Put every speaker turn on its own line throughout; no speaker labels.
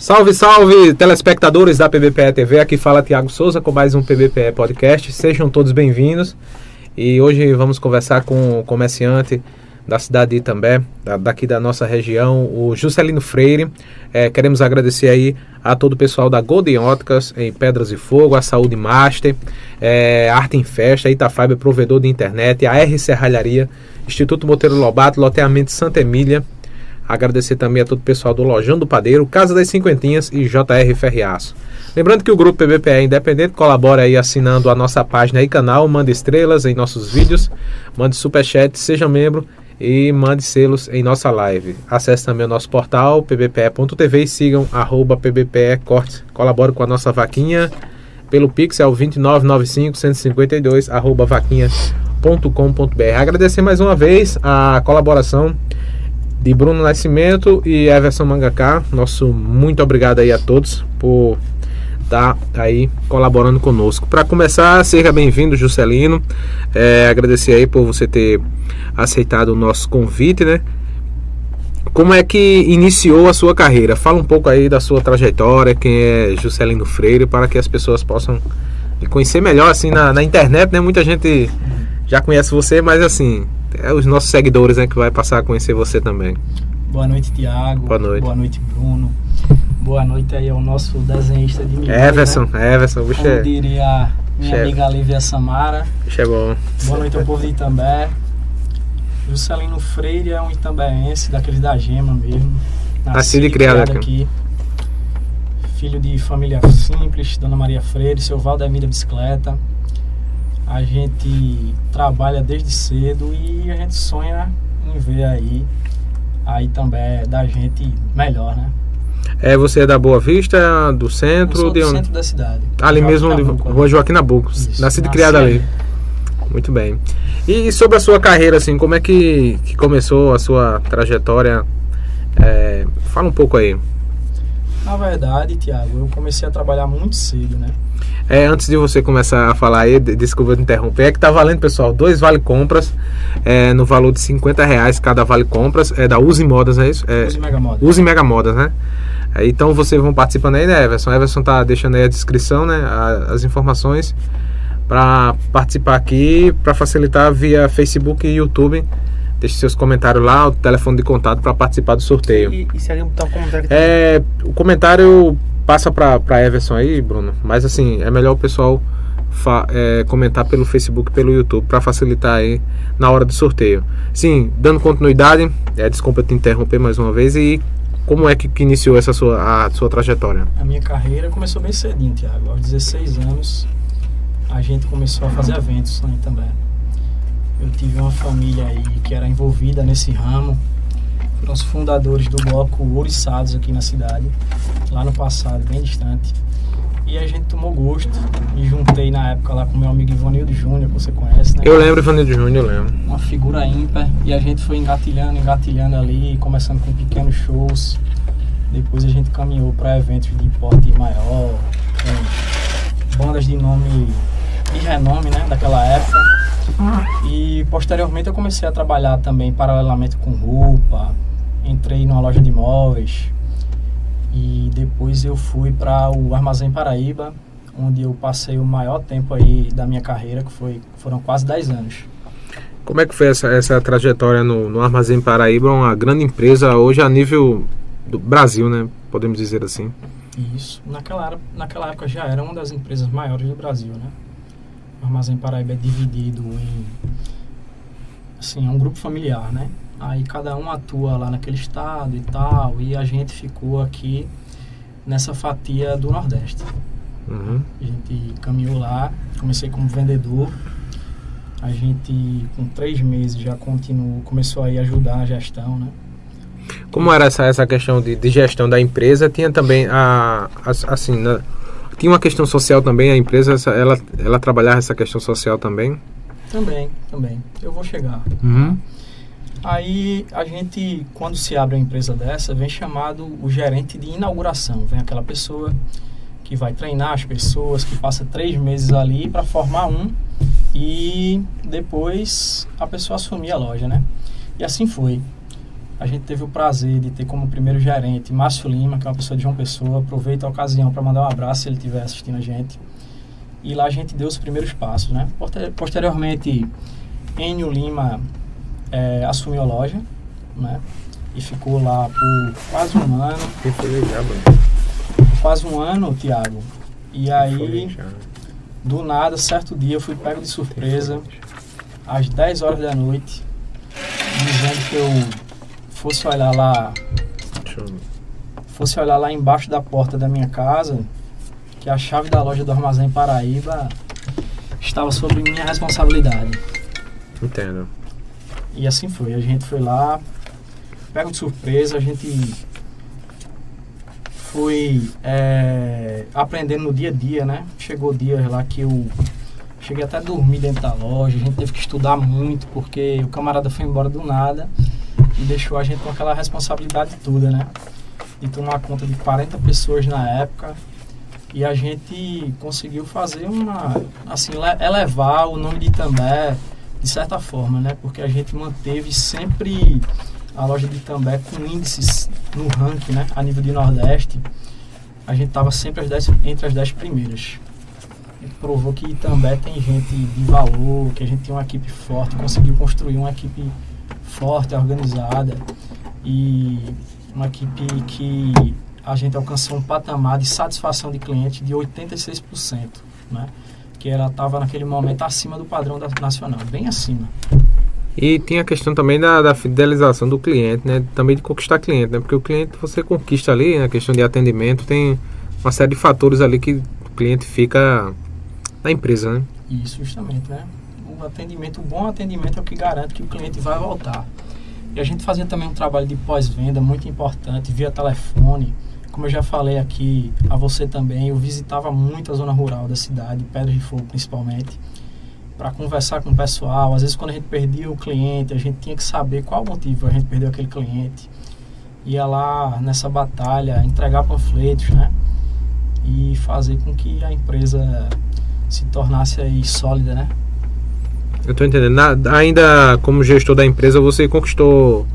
Salve, salve, telespectadores da PBPE TV. Aqui fala Tiago Souza com mais um PBPE Podcast. Sejam todos bem-vindos. E hoje vamos conversar com o comerciante da cidade de Itambé, da, daqui da nossa região, o Juscelino Freire. É, queremos agradecer aí a todo o pessoal da Golden Óticas em Pedras e Fogo, a Saúde Master, é, Arte em Festa, Itafiber, provedor de internet, a R Serralharia, Instituto Monteiro Lobato, Loteamento Santa Emília, Agradecer também a todo o pessoal do Lojão do Padeiro, Casa das Cinquentinhas e JR Ferriaço. Lembrando que o grupo PBPE é independente colabora aí assinando a nossa página e canal, mande estrelas em nossos vídeos, mande superchat, seja membro e mande selos em nossa live. Acesse também o nosso portal pbpe.tv e sigam arroba pbpe corte. Colabore com a nossa vaquinha pelo pixel 2995 152 arroba vaquinha.com.br. Agradecer mais uma vez a colaboração de Bruno Nascimento e Everson Mangaká. Nosso muito obrigado aí a todos por estar tá aí colaborando conosco. Para começar, seja bem-vindo, Juscelino. É, agradecer aí por você ter aceitado o nosso convite, né? Como é que iniciou a sua carreira? Fala um pouco aí da sua trajetória, quem é Juscelino Freire, para que as pessoas possam conhecer melhor assim na, na internet, né? Muita gente já conhece você, mas assim, é os nossos seguidores né, que vai passar a conhecer você também.
Boa noite, Tiago.
Boa noite.
Boa noite, Bruno. Boa noite aí ao nosso desenhista de
mídia. Everson, né? Everson,
bicho Como é... diria minha Chefe. amiga Lívia Samara.
Bicho é bom.
Boa noite ao povo de Itambé. Juscelino Freire é um itambéense, daqueles da gema mesmo.
Nascido e criado, criado aqui.
Filho de família simples, Dona Maria Freire, seu Valdemir da Bicicleta a gente trabalha desde cedo e a gente sonha em ver aí aí também é da gente melhor, né?
É, você é da Boa Vista, do centro?
Do onde? centro da cidade.
Ali Joaquim mesmo, Nabuco, Rua Joaquim Nabuco. Isso, nascido e criado ali. Muito bem. E sobre a sua carreira, assim, como é que, que começou a sua trajetória? É, fala um pouco aí.
Na verdade, Tiago, eu comecei a trabalhar muito cedo, né?
É, antes de você começar a falar aí, desculpa te interromper, é que tá valendo, pessoal, dois vale compras é, no valor de 50 reais cada vale compras, é da Use Modas, é isso? É,
Use Mega Modas.
Use Mega Modas, né? É, então vocês vão participando aí, né, Everson? Everson tá deixando aí a descrição, né, a, as informações para participar aqui, para facilitar via Facebook e YouTube. Deixe seus comentários lá, o telefone de contato para participar do sorteio.
E, e se alguém botar um comentário?
É, o comentário passa para Everson aí, Bruno. Mas assim, é melhor o pessoal é, comentar pelo Facebook, pelo YouTube, para facilitar aí na hora do sorteio. Sim, dando continuidade, é, desculpa te interromper mais uma vez, e como é que, que iniciou essa sua, a sua trajetória?
A minha carreira começou bem cedinho, Tiago. Aos 16 anos, a gente começou a fazer eventos né, também. Eu tive uma família aí que era envolvida nesse ramo, foram os fundadores do bloco Ouriçados aqui na cidade, lá no passado, bem distante. E a gente tomou gosto. Me juntei na época lá com meu amigo Ivanildo Júnior, que você conhece, né?
Eu lembro Ivanildo Júnior, eu lembro.
Uma figura ímpar. E a gente foi engatilhando, engatilhando ali, começando com pequenos shows. Depois a gente caminhou para eventos de porte maior, bandas de nome de renome, né? Daquela época. E posteriormente eu comecei a trabalhar também paralelamente com roupa, entrei numa loja de imóveis e depois eu fui para o Armazém Paraíba, onde eu passei o maior tempo aí da minha carreira, que foi, foram quase 10 anos.
Como é que foi essa, essa trajetória no, no Armazém Paraíba, uma grande empresa hoje a nível do Brasil, né? Podemos dizer assim.
Isso. Naquela, naquela época já era uma das empresas maiores do Brasil, né? O Armazém Paraíba é dividido em... Assim, é um grupo familiar, né? Aí cada um atua lá naquele estado e tal, e a gente ficou aqui nessa fatia do Nordeste.
Uhum.
A gente caminhou lá, comecei como vendedor. A gente, com três meses, já continuou, começou a ajudar a gestão, né?
Como era essa, essa questão de, de gestão da empresa? Tinha também a, a assim, na, tinha uma questão social também, a empresa, ela, ela trabalhava essa questão social também?
Também, também. Eu vou chegar.
Uhum.
Aí a gente, quando se abre uma empresa dessa, vem chamado o gerente de inauguração. Vem aquela pessoa que vai treinar as pessoas, que passa três meses ali para formar um e depois a pessoa assumir a loja, né? E assim foi. A gente teve o prazer de ter como primeiro gerente Márcio Lima, que é uma pessoa de João Pessoa. Aproveito a ocasião para mandar um abraço se ele estiver assistindo a gente. E lá a gente deu os primeiros passos, né? Posteriormente, Enio Lima é, assumiu a loja, né? E ficou lá por quase um ano. Quase um ano, Tiago. E aí, do nada, certo dia, eu fui pego de surpresa, às 10 horas da noite, dizendo que eu fosse olhar lá. Fosse olhar lá embaixo da porta da minha casa, que a chave da loja do Armazém Paraíba estava sobre minha responsabilidade.
Entendo.
E assim foi. A gente foi lá, pego de surpresa, a gente foi é, aprendendo no dia a dia, né? Chegou dias lá que eu cheguei até a dormir dentro da loja, a gente teve que estudar muito porque o camarada foi embora do nada e deixou a gente com aquela responsabilidade toda, né? De tomar conta de 40 pessoas na época. E a gente conseguiu fazer uma. Assim, elevar o nome de Itambé de certa forma, né? Porque a gente manteve sempre a loja de Itambé com índices no ranking, né? A nível de Nordeste. A gente estava sempre as dez, entre as 10 primeiras. Provou que Itambé tem gente de valor, que a gente tem uma equipe forte, conseguiu construir uma equipe forte, organizada e uma equipe que a gente alcançou um patamar de satisfação de cliente de 86%, né? que ela estava naquele momento acima do padrão da, nacional, bem acima.
E tem a questão também da, da, fidelização do cliente, né? Também de conquistar cliente, né? Porque o cliente você conquista ali, na né? questão de atendimento, tem uma série de fatores ali que o cliente fica na empresa, né?
Isso, justamente, né? Atendimento, o bom atendimento é o que garante que o cliente vai voltar. E a gente fazia também um trabalho de pós-venda muito importante, via telefone. Como eu já falei aqui a você também, eu visitava muito a zona rural da cidade, Pedra de Fogo principalmente, para conversar com o pessoal. Às vezes, quando a gente perdia o cliente, a gente tinha que saber qual motivo a gente perdeu aquele cliente. Ia lá nessa batalha, entregar panfletos, né? E fazer com que a empresa se tornasse aí sólida, né?
Eu estou entendendo. Na, ainda como gestor da empresa, você conquistou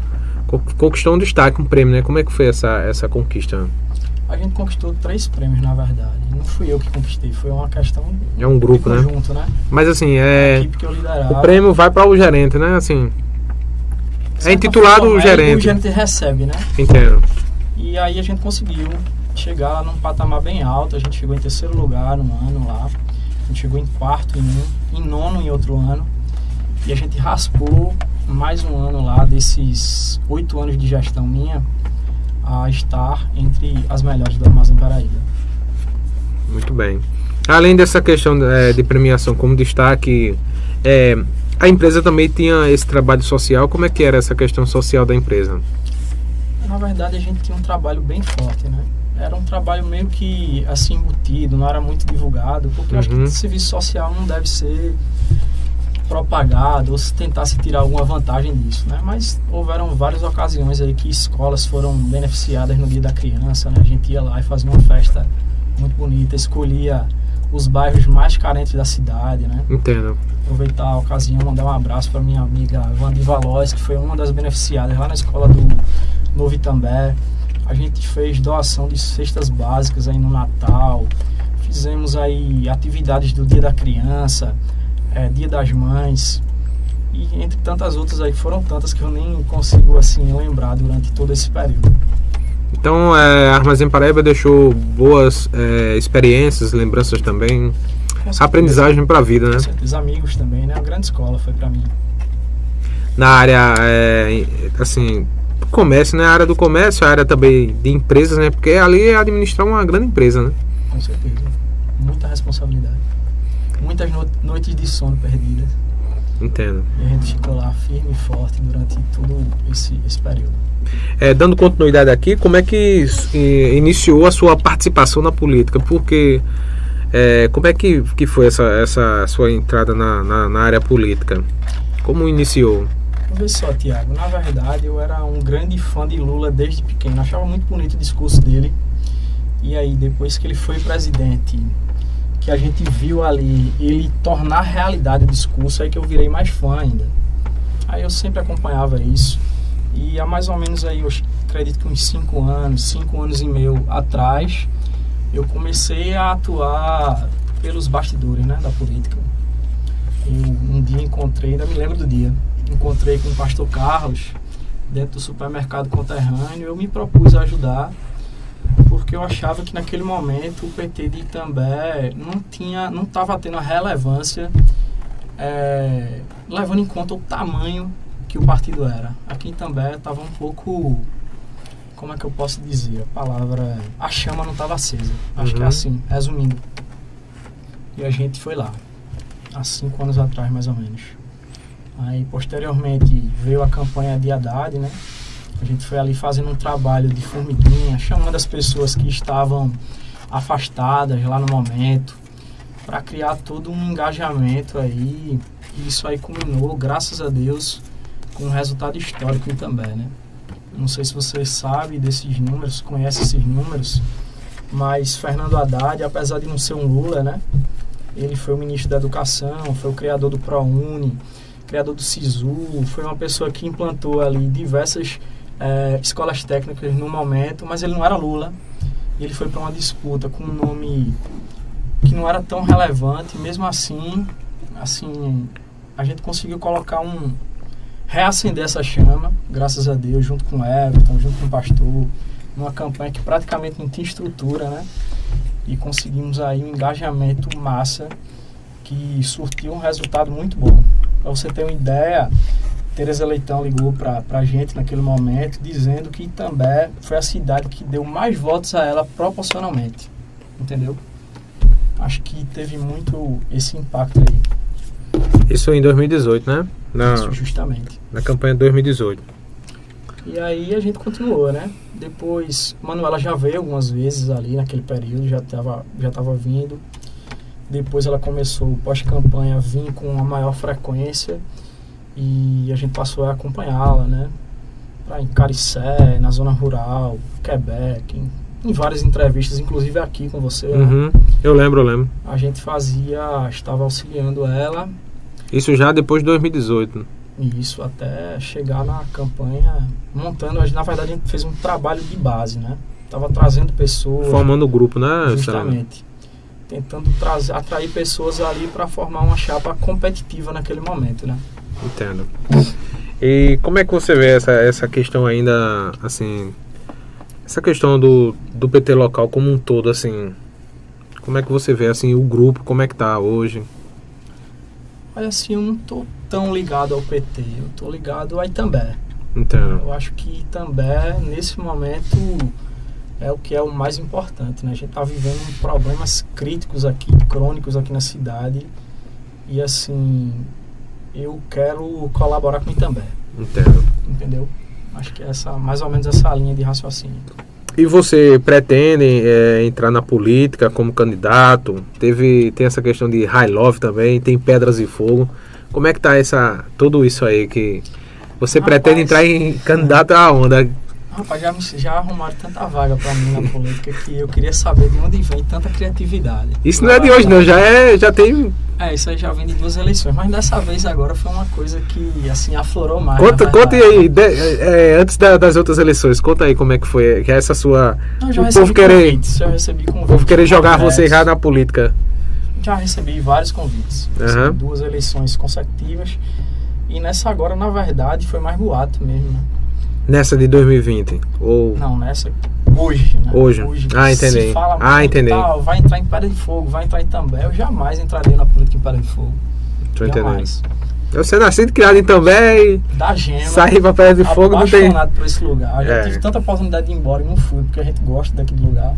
conquistou um destaque, um prêmio, né? Como é que foi essa, essa conquista?
A gente conquistou três prêmios, na verdade. Não fui eu que conquistei, foi uma questão
é um grupo,
né? Conjunto, né?
Mas assim, é o prêmio vai para o gerente, né? Assim, é intitulado forma, o gerente.
o gerente recebe, né?
Entendo.
E aí a gente conseguiu chegar num patamar bem alto. A gente chegou em terceiro lugar no ano lá. A gente chegou em quarto em um, em nono em outro ano. E a gente raspou mais um ano lá desses oito anos de gestão minha a estar entre as melhores do Armazém Paraíba.
Muito bem. Além dessa questão é, de premiação como destaque, é, a empresa também tinha esse trabalho social. Como é que era essa questão social da empresa?
Na verdade, a gente tinha um trabalho bem forte, né? Era um trabalho meio que assim embutido, não era muito divulgado, porque uhum. eu acho que uhum. serviço social não deve ser propagado ou se tentasse tirar alguma vantagem disso, né? Mas houveram várias ocasiões aí que escolas foram beneficiadas no Dia da Criança, né? A gente ia lá e fazia uma festa muito bonita, escolhia os bairros mais carentes da cidade, né?
Entendo.
Aproveitar a ocasião, mandar um abraço para minha amiga Vandi Valois, que foi uma das beneficiadas lá na escola do Novo Itambé. A gente fez doação de cestas básicas aí no Natal. Fizemos aí atividades do Dia da Criança é, Dia das Mães e entre tantas outras aí, foram tantas que eu nem consigo assim lembrar durante todo esse período.
Então, é, Armazém Paraíba deixou boas é, experiências, lembranças também, aprendizagem para a vida, né?
Os amigos também, né? Uma grande escola foi para mim.
Na área, é, assim, comércio, né? A área do comércio, a área também de empresas, né? Porque ali é administrar uma grande empresa, né?
Com certeza. Muita responsabilidade muitas no noites de sono perdidas.
Entendo.
E a gente ficou lá firme e forte durante todo esse, esse período.
É, dando continuidade aqui, como é que iniciou a sua participação na política? Porque é, como é que, que foi essa, essa sua entrada na, na, na área política? Como iniciou?
Vê só, Tiago, na verdade eu era um grande fã de Lula desde pequeno, achava muito bonito o discurso dele. E aí, depois que ele foi presidente, que a gente viu ali ele tornar realidade o discurso, aí que eu virei mais fã ainda. Aí eu sempre acompanhava isso E há mais ou menos aí, eu acredito que uns 5 anos, 5 anos e meio atrás, eu comecei a atuar pelos bastidores né, da política. Eu, um dia encontrei, ainda me lembro do dia, encontrei com o pastor Carlos dentro do supermercado conterrâneo. Eu me propus a ajudar porque eu achava que naquele momento o PT de Itambé não tinha, não estava tendo a relevância é, levando em conta o tamanho que o partido era. Aqui em Itambé estava um pouco, como é que eu posso dizer, a palavra, a chama não estava acesa. Acho uhum. que é uhum. assim, resumindo. E a gente foi lá, há cinco anos atrás mais ou menos. Aí posteriormente veio a campanha de Haddad, né? A gente foi ali fazendo um trabalho de formiguinha, chamando as pessoas que estavam afastadas lá no momento, para criar todo um engajamento aí. E isso aí culminou, graças a Deus, com um resultado histórico também, né? Não sei se você sabe desses números, conhece esses números, mas Fernando Haddad, apesar de não ser um Lula, né? Ele foi o ministro da Educação, foi o criador do ProUni, criador do SISU, foi uma pessoa que implantou ali diversas é, escolas técnicas no momento, mas ele não era Lula. Ele foi para uma disputa com um nome que não era tão relevante, mesmo assim, assim, a gente conseguiu colocar um reacender essa chama, graças a Deus, junto com o Everton, junto com o pastor, numa campanha que praticamente não tinha estrutura, né? E conseguimos aí um engajamento massa que surtiu um resultado muito bom. Para você ter uma ideia, Tereza Leitão ligou para a gente naquele momento, dizendo que também foi a cidade que deu mais votos a ela proporcionalmente. Entendeu? Acho que teve muito esse impacto aí.
Isso em 2018, né?
Na, Isso, justamente.
Na campanha de 2018.
E aí a gente continuou, né? Depois, Manuela já veio algumas vezes ali naquele período, já estava já tava vindo. Depois ela começou pós-campanha a vir com uma maior frequência e a gente passou a acompanhá-la, né? Pra em Caricé, na zona rural, Quebec, em, em várias entrevistas, inclusive aqui com você. Né?
Uhum. Né? Eu lembro, eu lembro.
A gente fazia, estava auxiliando ela.
Isso já depois de 2018.
Isso, até chegar na campanha, montando, na verdade a gente fez um trabalho de base, né? Tava trazendo pessoas.
Formando o grupo, né?
Justamente tentando trazer, atrair pessoas ali para formar uma chapa competitiva naquele momento, né?
Entendo. E como é que você vê essa, essa questão ainda, assim, essa questão do, do PT local como um todo, assim, como é que você vê, assim, o grupo, como é que tá hoje?
Olha, assim, eu não tô tão ligado ao PT, eu tô ligado ao Itambé.
Entendo.
Eu acho que Itambé, nesse momento é o que é o mais importante, né? A gente está vivendo problemas críticos aqui, crônicos aqui na cidade. E assim, eu quero colaborar com o também.
Entendo.
Entendeu? Acho que é essa, mais ou menos essa linha de raciocínio.
E você pretende é, entrar na política como candidato? Teve, tem essa questão de high love também, tem pedras e fogo. Como é que tá essa, tudo isso aí que você Rapaz, pretende entrar em candidato a onda?
Rapaz, já, já arrumaram tanta vaga para mim na política que eu queria saber de onde vem tanta criatividade.
Isso não é de hoje, não, já, é, já tem.
É, isso aí já vem de duas eleições, mas dessa vez agora foi uma coisa que, assim, aflorou mais.
Conta, conta aí, de, é, antes da, das outras eleições, conta aí como é que foi, que é essa sua.
Não, já o povo querer, convites, já recebi convites. O
povo querer jogar você já na política.
Já recebi vários convites, uhum. assim, duas eleições consecutivas. E nessa agora, na verdade, foi mais boato mesmo, né?
Nessa de 2020? Ou...
Não, nessa hoje. Né?
Hoje. hoje. Ah, entendi. ah, entendi.
Tal, vai entrar em Pedra de Fogo, vai entrar em També. Eu jamais entraria na política em Pedra de Fogo.
Tô jamais. entendendo. Você nascido e criado em També
Da Gema.
Sair pra Pedra de Fogo não tem.
por esse lugar. Eu já é. tive tanta oportunidade de ir embora e não fui, porque a gente gosta daquele lugar.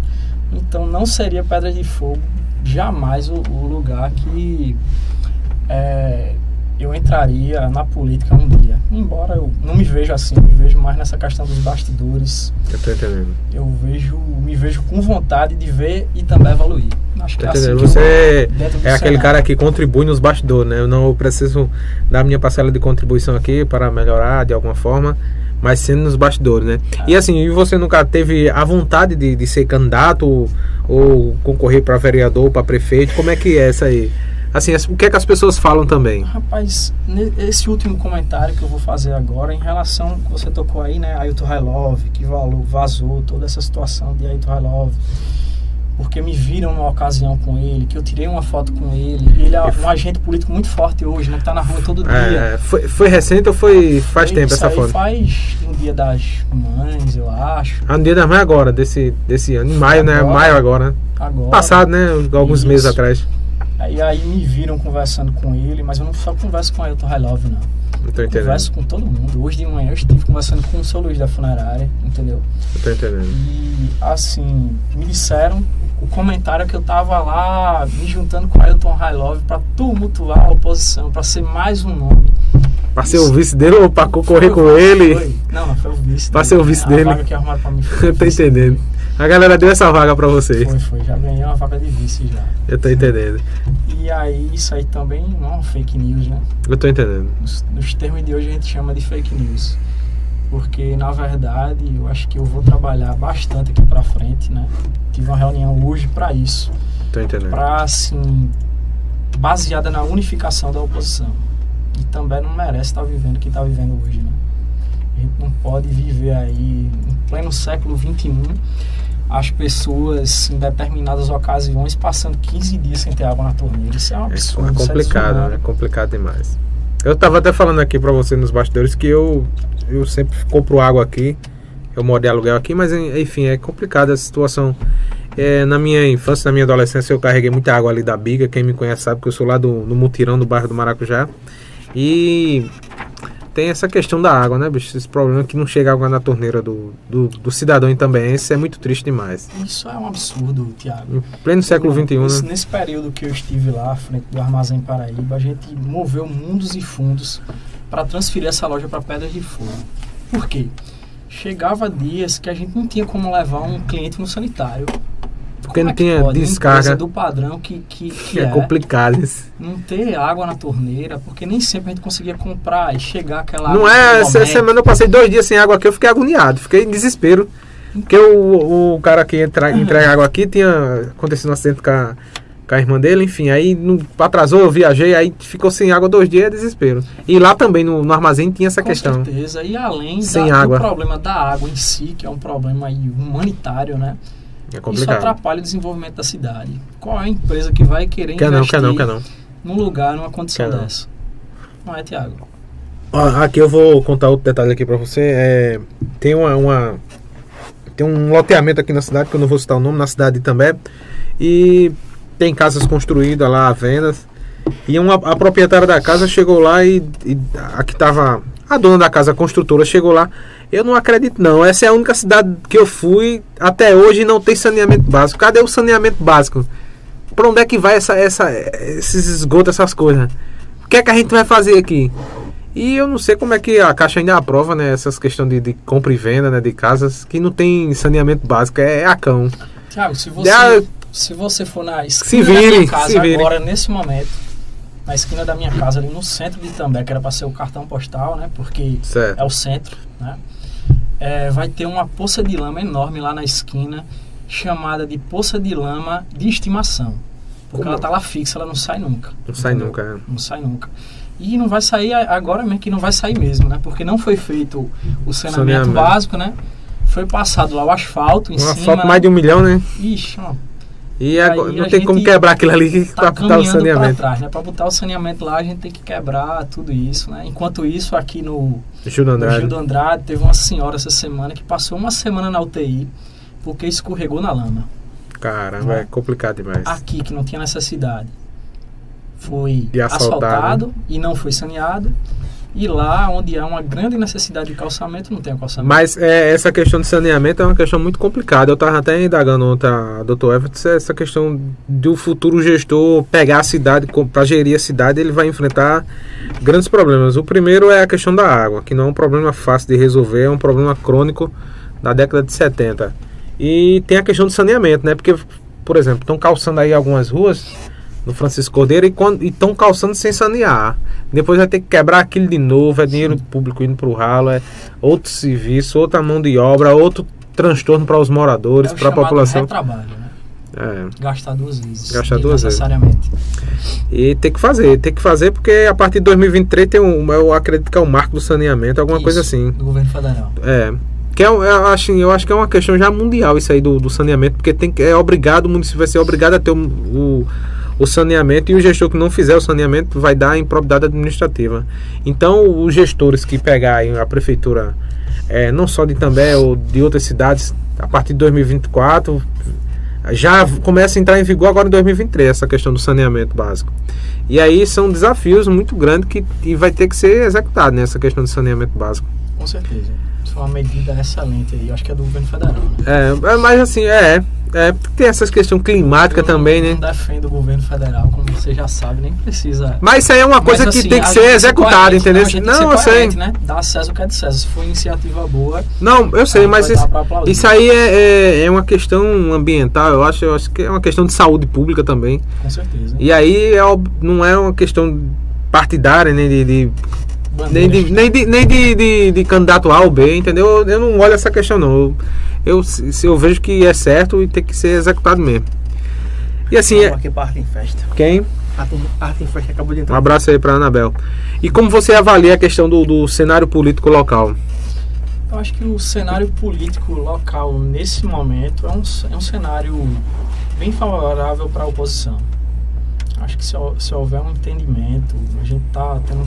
Então não seria Pedra de Fogo jamais o, o lugar que é, eu entraria na política um dia. Embora eu não me vejo assim, me vejo mais nessa questão dos bastidores.
Eu tô entendendo.
Eu vejo, me vejo com vontade de ver e também evoluir.
Acho que é assim Você é aquele cara que contribui nos bastidores, né? Eu não preciso dar minha parcela de contribuição aqui para melhorar de alguma forma, mas sendo nos bastidores, né? É. E assim, e você nunca teve a vontade de, de ser candidato ou, ou concorrer para vereador, para prefeito? Como é que é essa aí? Assim, as- o que é que as pessoas falam também?
Rapaz, esse último comentário que eu vou fazer agora, em relação, que você tocou aí, né, Ailton High Love, que valou, vazou toda essa situação de Ailton High Love, porque me viram numa ocasião com ele, que eu tirei uma foto com ele, ele é um agente político muito forte hoje, né, que tá na rua todo dia.
É, foi, foi recente ou foi faz
Foi-
tempo essa foto?
Faz no dia das mães, eu acho,
Ah, no dia das mães agora, desse, desse ano, em maio, né?
Agora.
Maio agora, né?
agora.
Passado, né? Alguns
Isso.
meses atrás.
Aí, aí me viram conversando com ele, mas eu não só converso com Ailton High Love, não.
Não tô entendendo.
Converso com todo mundo. Hoje de manhã eu estive conversando com o seu Luiz da funerária, entendeu?
Não tô entendendo.
E assim, me disseram o comentário é que eu tava lá me juntando com Ailton High Love pra tumultuar a oposição, pra ser mais um nome.
Pra ser o vice dele ou pra concorrer com ele?
foi. Não, não foi o vice.
Pra
dele.
ser o vice
a
dele.
vaga que arrumaram pra mim foi
Eu
o vice
entendendo. A galera deu essa vaga pra você.
Foi, foi. Já ganhei uma vaga de vice já.
Eu tô entendendo.
E aí, isso aí também não é uma fake news, né?
Eu tô entendendo.
Nos, nos termos de hoje a gente chama de fake news. Porque, na verdade, eu acho que eu vou trabalhar bastante aqui pra frente, né? Tive uma reunião hoje pra isso.
Tô entendendo.
Pra, assim, baseada na unificação da oposição. E também não merece estar vivendo o que está vivendo hoje, né? A gente não pode viver aí, em pleno século XXI, as pessoas, em determinadas ocasiões, passando 15 dias sem ter água na torneira. Isso é um
É,
absurdo.
é
isso
complicado, é complicado demais. Eu tava até falando aqui pra você nos bastidores que eu, eu sempre compro água aqui. Eu moro de aluguel aqui, mas enfim, é complicada a situação. É, na minha infância, na minha adolescência, eu carreguei muita água ali da Biga. Quem me conhece sabe que eu sou lá do, do Mutirão, do bairro do Maracujá. E tem essa questão da água, né, bicho? Esse problema que não chega água na torneira do, do, do cidadão também. Isso é muito triste demais.
Isso é um absurdo, Tiago.
Em pleno século XXI,
Nesse,
né?
nesse período que eu estive lá, frente do Armazém Paraíba, a gente moveu mundos e fundos para transferir essa loja para Pedras de Fogo. Por quê? Chegava dias que a gente não tinha como levar um cliente no sanitário.
Porque
Como
não
é
tinha
pode?
Descarga.
do padrão que, que, que
É
é,
complicado isso.
não ter água na torneira, porque nem sempre a gente conseguia comprar e chegar aquela
Não é, essa semana eu passei dois dias sem água aqui, eu fiquei agoniado, fiquei em desespero. Porque o, o cara que entra, entrega água aqui tinha acontecido um acidente com a, com a irmã dele, enfim, aí não, atrasou, eu viajei, aí ficou sem água dois dias, é desespero. E lá também no, no armazém tinha essa
Com
questão.
certeza. E além
Sem
da-
água.
do problema da água em si, que é um problema humanitário, né?
É
Isso
complicado.
atrapalha o desenvolvimento da cidade. Qual é a empresa que vai querer
Quer não,
investir
quer não, quer não.
num lugar, numa condição
Quer não.
dessa? Não é, Tiago?
Ó, aqui eu vou contar outro detalhe aqui pra você. É, tem uma, uma- tem um loteamento aqui na cidade, que eu não vou citar o nome, na cidade de Itambé. E tem casas construídas lá à venda. E uma, a proprietária da casa chegou lá e, e a que tava. A dona da casa, a construtora, chegou lá. Eu não acredito, não. Essa é a única cidade que eu fui até hoje e não tem saneamento básico. Cadê o saneamento básico? Pra onde é que vai essa, essa, esses esgotos, essas coisas? O que é que a gente vai fazer aqui? E eu não sei como é que a Caixa ainda aprova, né? Essas questões de, de compra e venda, né? De casas que não tem saneamento básico. É, é a cão.
Se você,
Ah,
se você for na
Se
esquina da
vire,
minha casa
se vire.
agora, nesse momento, na esquina da minha casa, ali no centro de Itambé, que era para ser o cartão postal, né? Porque
Certo.
é o centro, né? É, vai ter uma poça de lama enorme lá na esquina, chamada de poça de lama de estimação. Porque
Como?
ela tá lá fixa, ela não sai nunca.
Não sai
entendeu?
nunca. é.
Não sai nunca. E não vai sair agora mesmo, que não vai sair mesmo, né? Porque não foi feito o saneamento
Saneamento.
básico, né? Foi passado lá o asfalto em
Uma
cima. né?
mais de um milhão, né?
Ixi, ó,
E agora, não tem como quebrar aquilo ali
tá
pra botar o
para
saneamento.
trás, né? Para botar o saneamento lá, a gente tem que quebrar tudo isso, né? Enquanto isso, aqui no,
Andrade.
Gil do Andrade, teve uma senhora essa semana que passou uma semana na UTI porque escorregou na lama.
Caramba, é complicado demais.
Aqui, que não tinha necessidade, foi
asfaltado.
asfaltado e não foi saneado. E lá onde há uma grande necessidade de calçamento, não tem calçamento.
Mas é, essa questão de saneamento é uma questão muito complicada. Eu estava até indagando ontem Dr. Everett essa questão do futuro gestor pegar a cidade para gerir a cidade, ele vai enfrentar grandes problemas. O primeiro é a questão da água, que não é um problema fácil de resolver, é um problema crônico da década de 70. E tem a questão do saneamento, né? Porque, por exemplo, estão calçando aí algumas ruas no Francisco Cordeiro e estão calçando sem sanear. Depois vai ter que quebrar aquilo de novo, é dinheiro público indo para o ralo, é outro serviço, outra mão de obra, outro transtorno para os moradores,
é
para a população.
retrabalho, né?
É.
gastar duas vezes.
Gastar duas vezes.
necessariamente.
E tem que fazer, tem que fazer porque a partir de 2023 tem um, eu acredito que é o marco do saneamento, alguma coisa
Isso,
assim.
Do governo federal.
É. Que é, um- eu, acho, eu acho que é uma questão já mundial isso aí do, do saneamento, porque tem, é obrigado, o município vai ser obrigado a ter o, o, o saneamento e o gestor que não fizer o saneamento vai dar improbidade administrativa. Então, os gestores que pegarem a prefeitura, é, não só de També ou de outras cidades, a partir de 2024, já começa a entrar em vigor agora em 2023 essa questão do saneamento básico. E aí são desafios muito grandes que e vai ter que ser executado nessa questão do saneamento básico.
Com certeza. Uma medida excelente aí. Eu acho que é do governo federal, né?
É, é, mas assim, é, é, tem essas questões climáticas
não-
também,
Não
né?
defendo o governo federal, como você já sabe, nem precisa.
Mas isso aí é uma coisa
Mas,
que
assim,
tem que ser executada, entendeu?
Não,
Não, eu sei.
Né? Dá César o que é de César. Se for iniciativa boa,
Não, eu sei, mas isso, isso aí é, é, é uma questão ambiental, eu acho, eu acho que é uma questão de saúde pública também.
Com certeza.
E aí é, não é uma questão partidária, nem de, de- nem, de, nem, de, nem de, de, de candidato A ou B, entendeu? Eu não olho essa questão não. Eu, eu, se eu vejo que é certo e tem que ser executado mesmo. E assim, é,
aqui em Festa.
quem?
Arte, em Festa acabou de
Um
entrar.
abraço aí pra Anabel. E como você avalia a questão do, do cenário político local?
Eu acho que o cenário político local nesse momento é um, é um cenário bem favorável para a oposição. Acho que se, se houver um entendimento, a gente tá tendo um-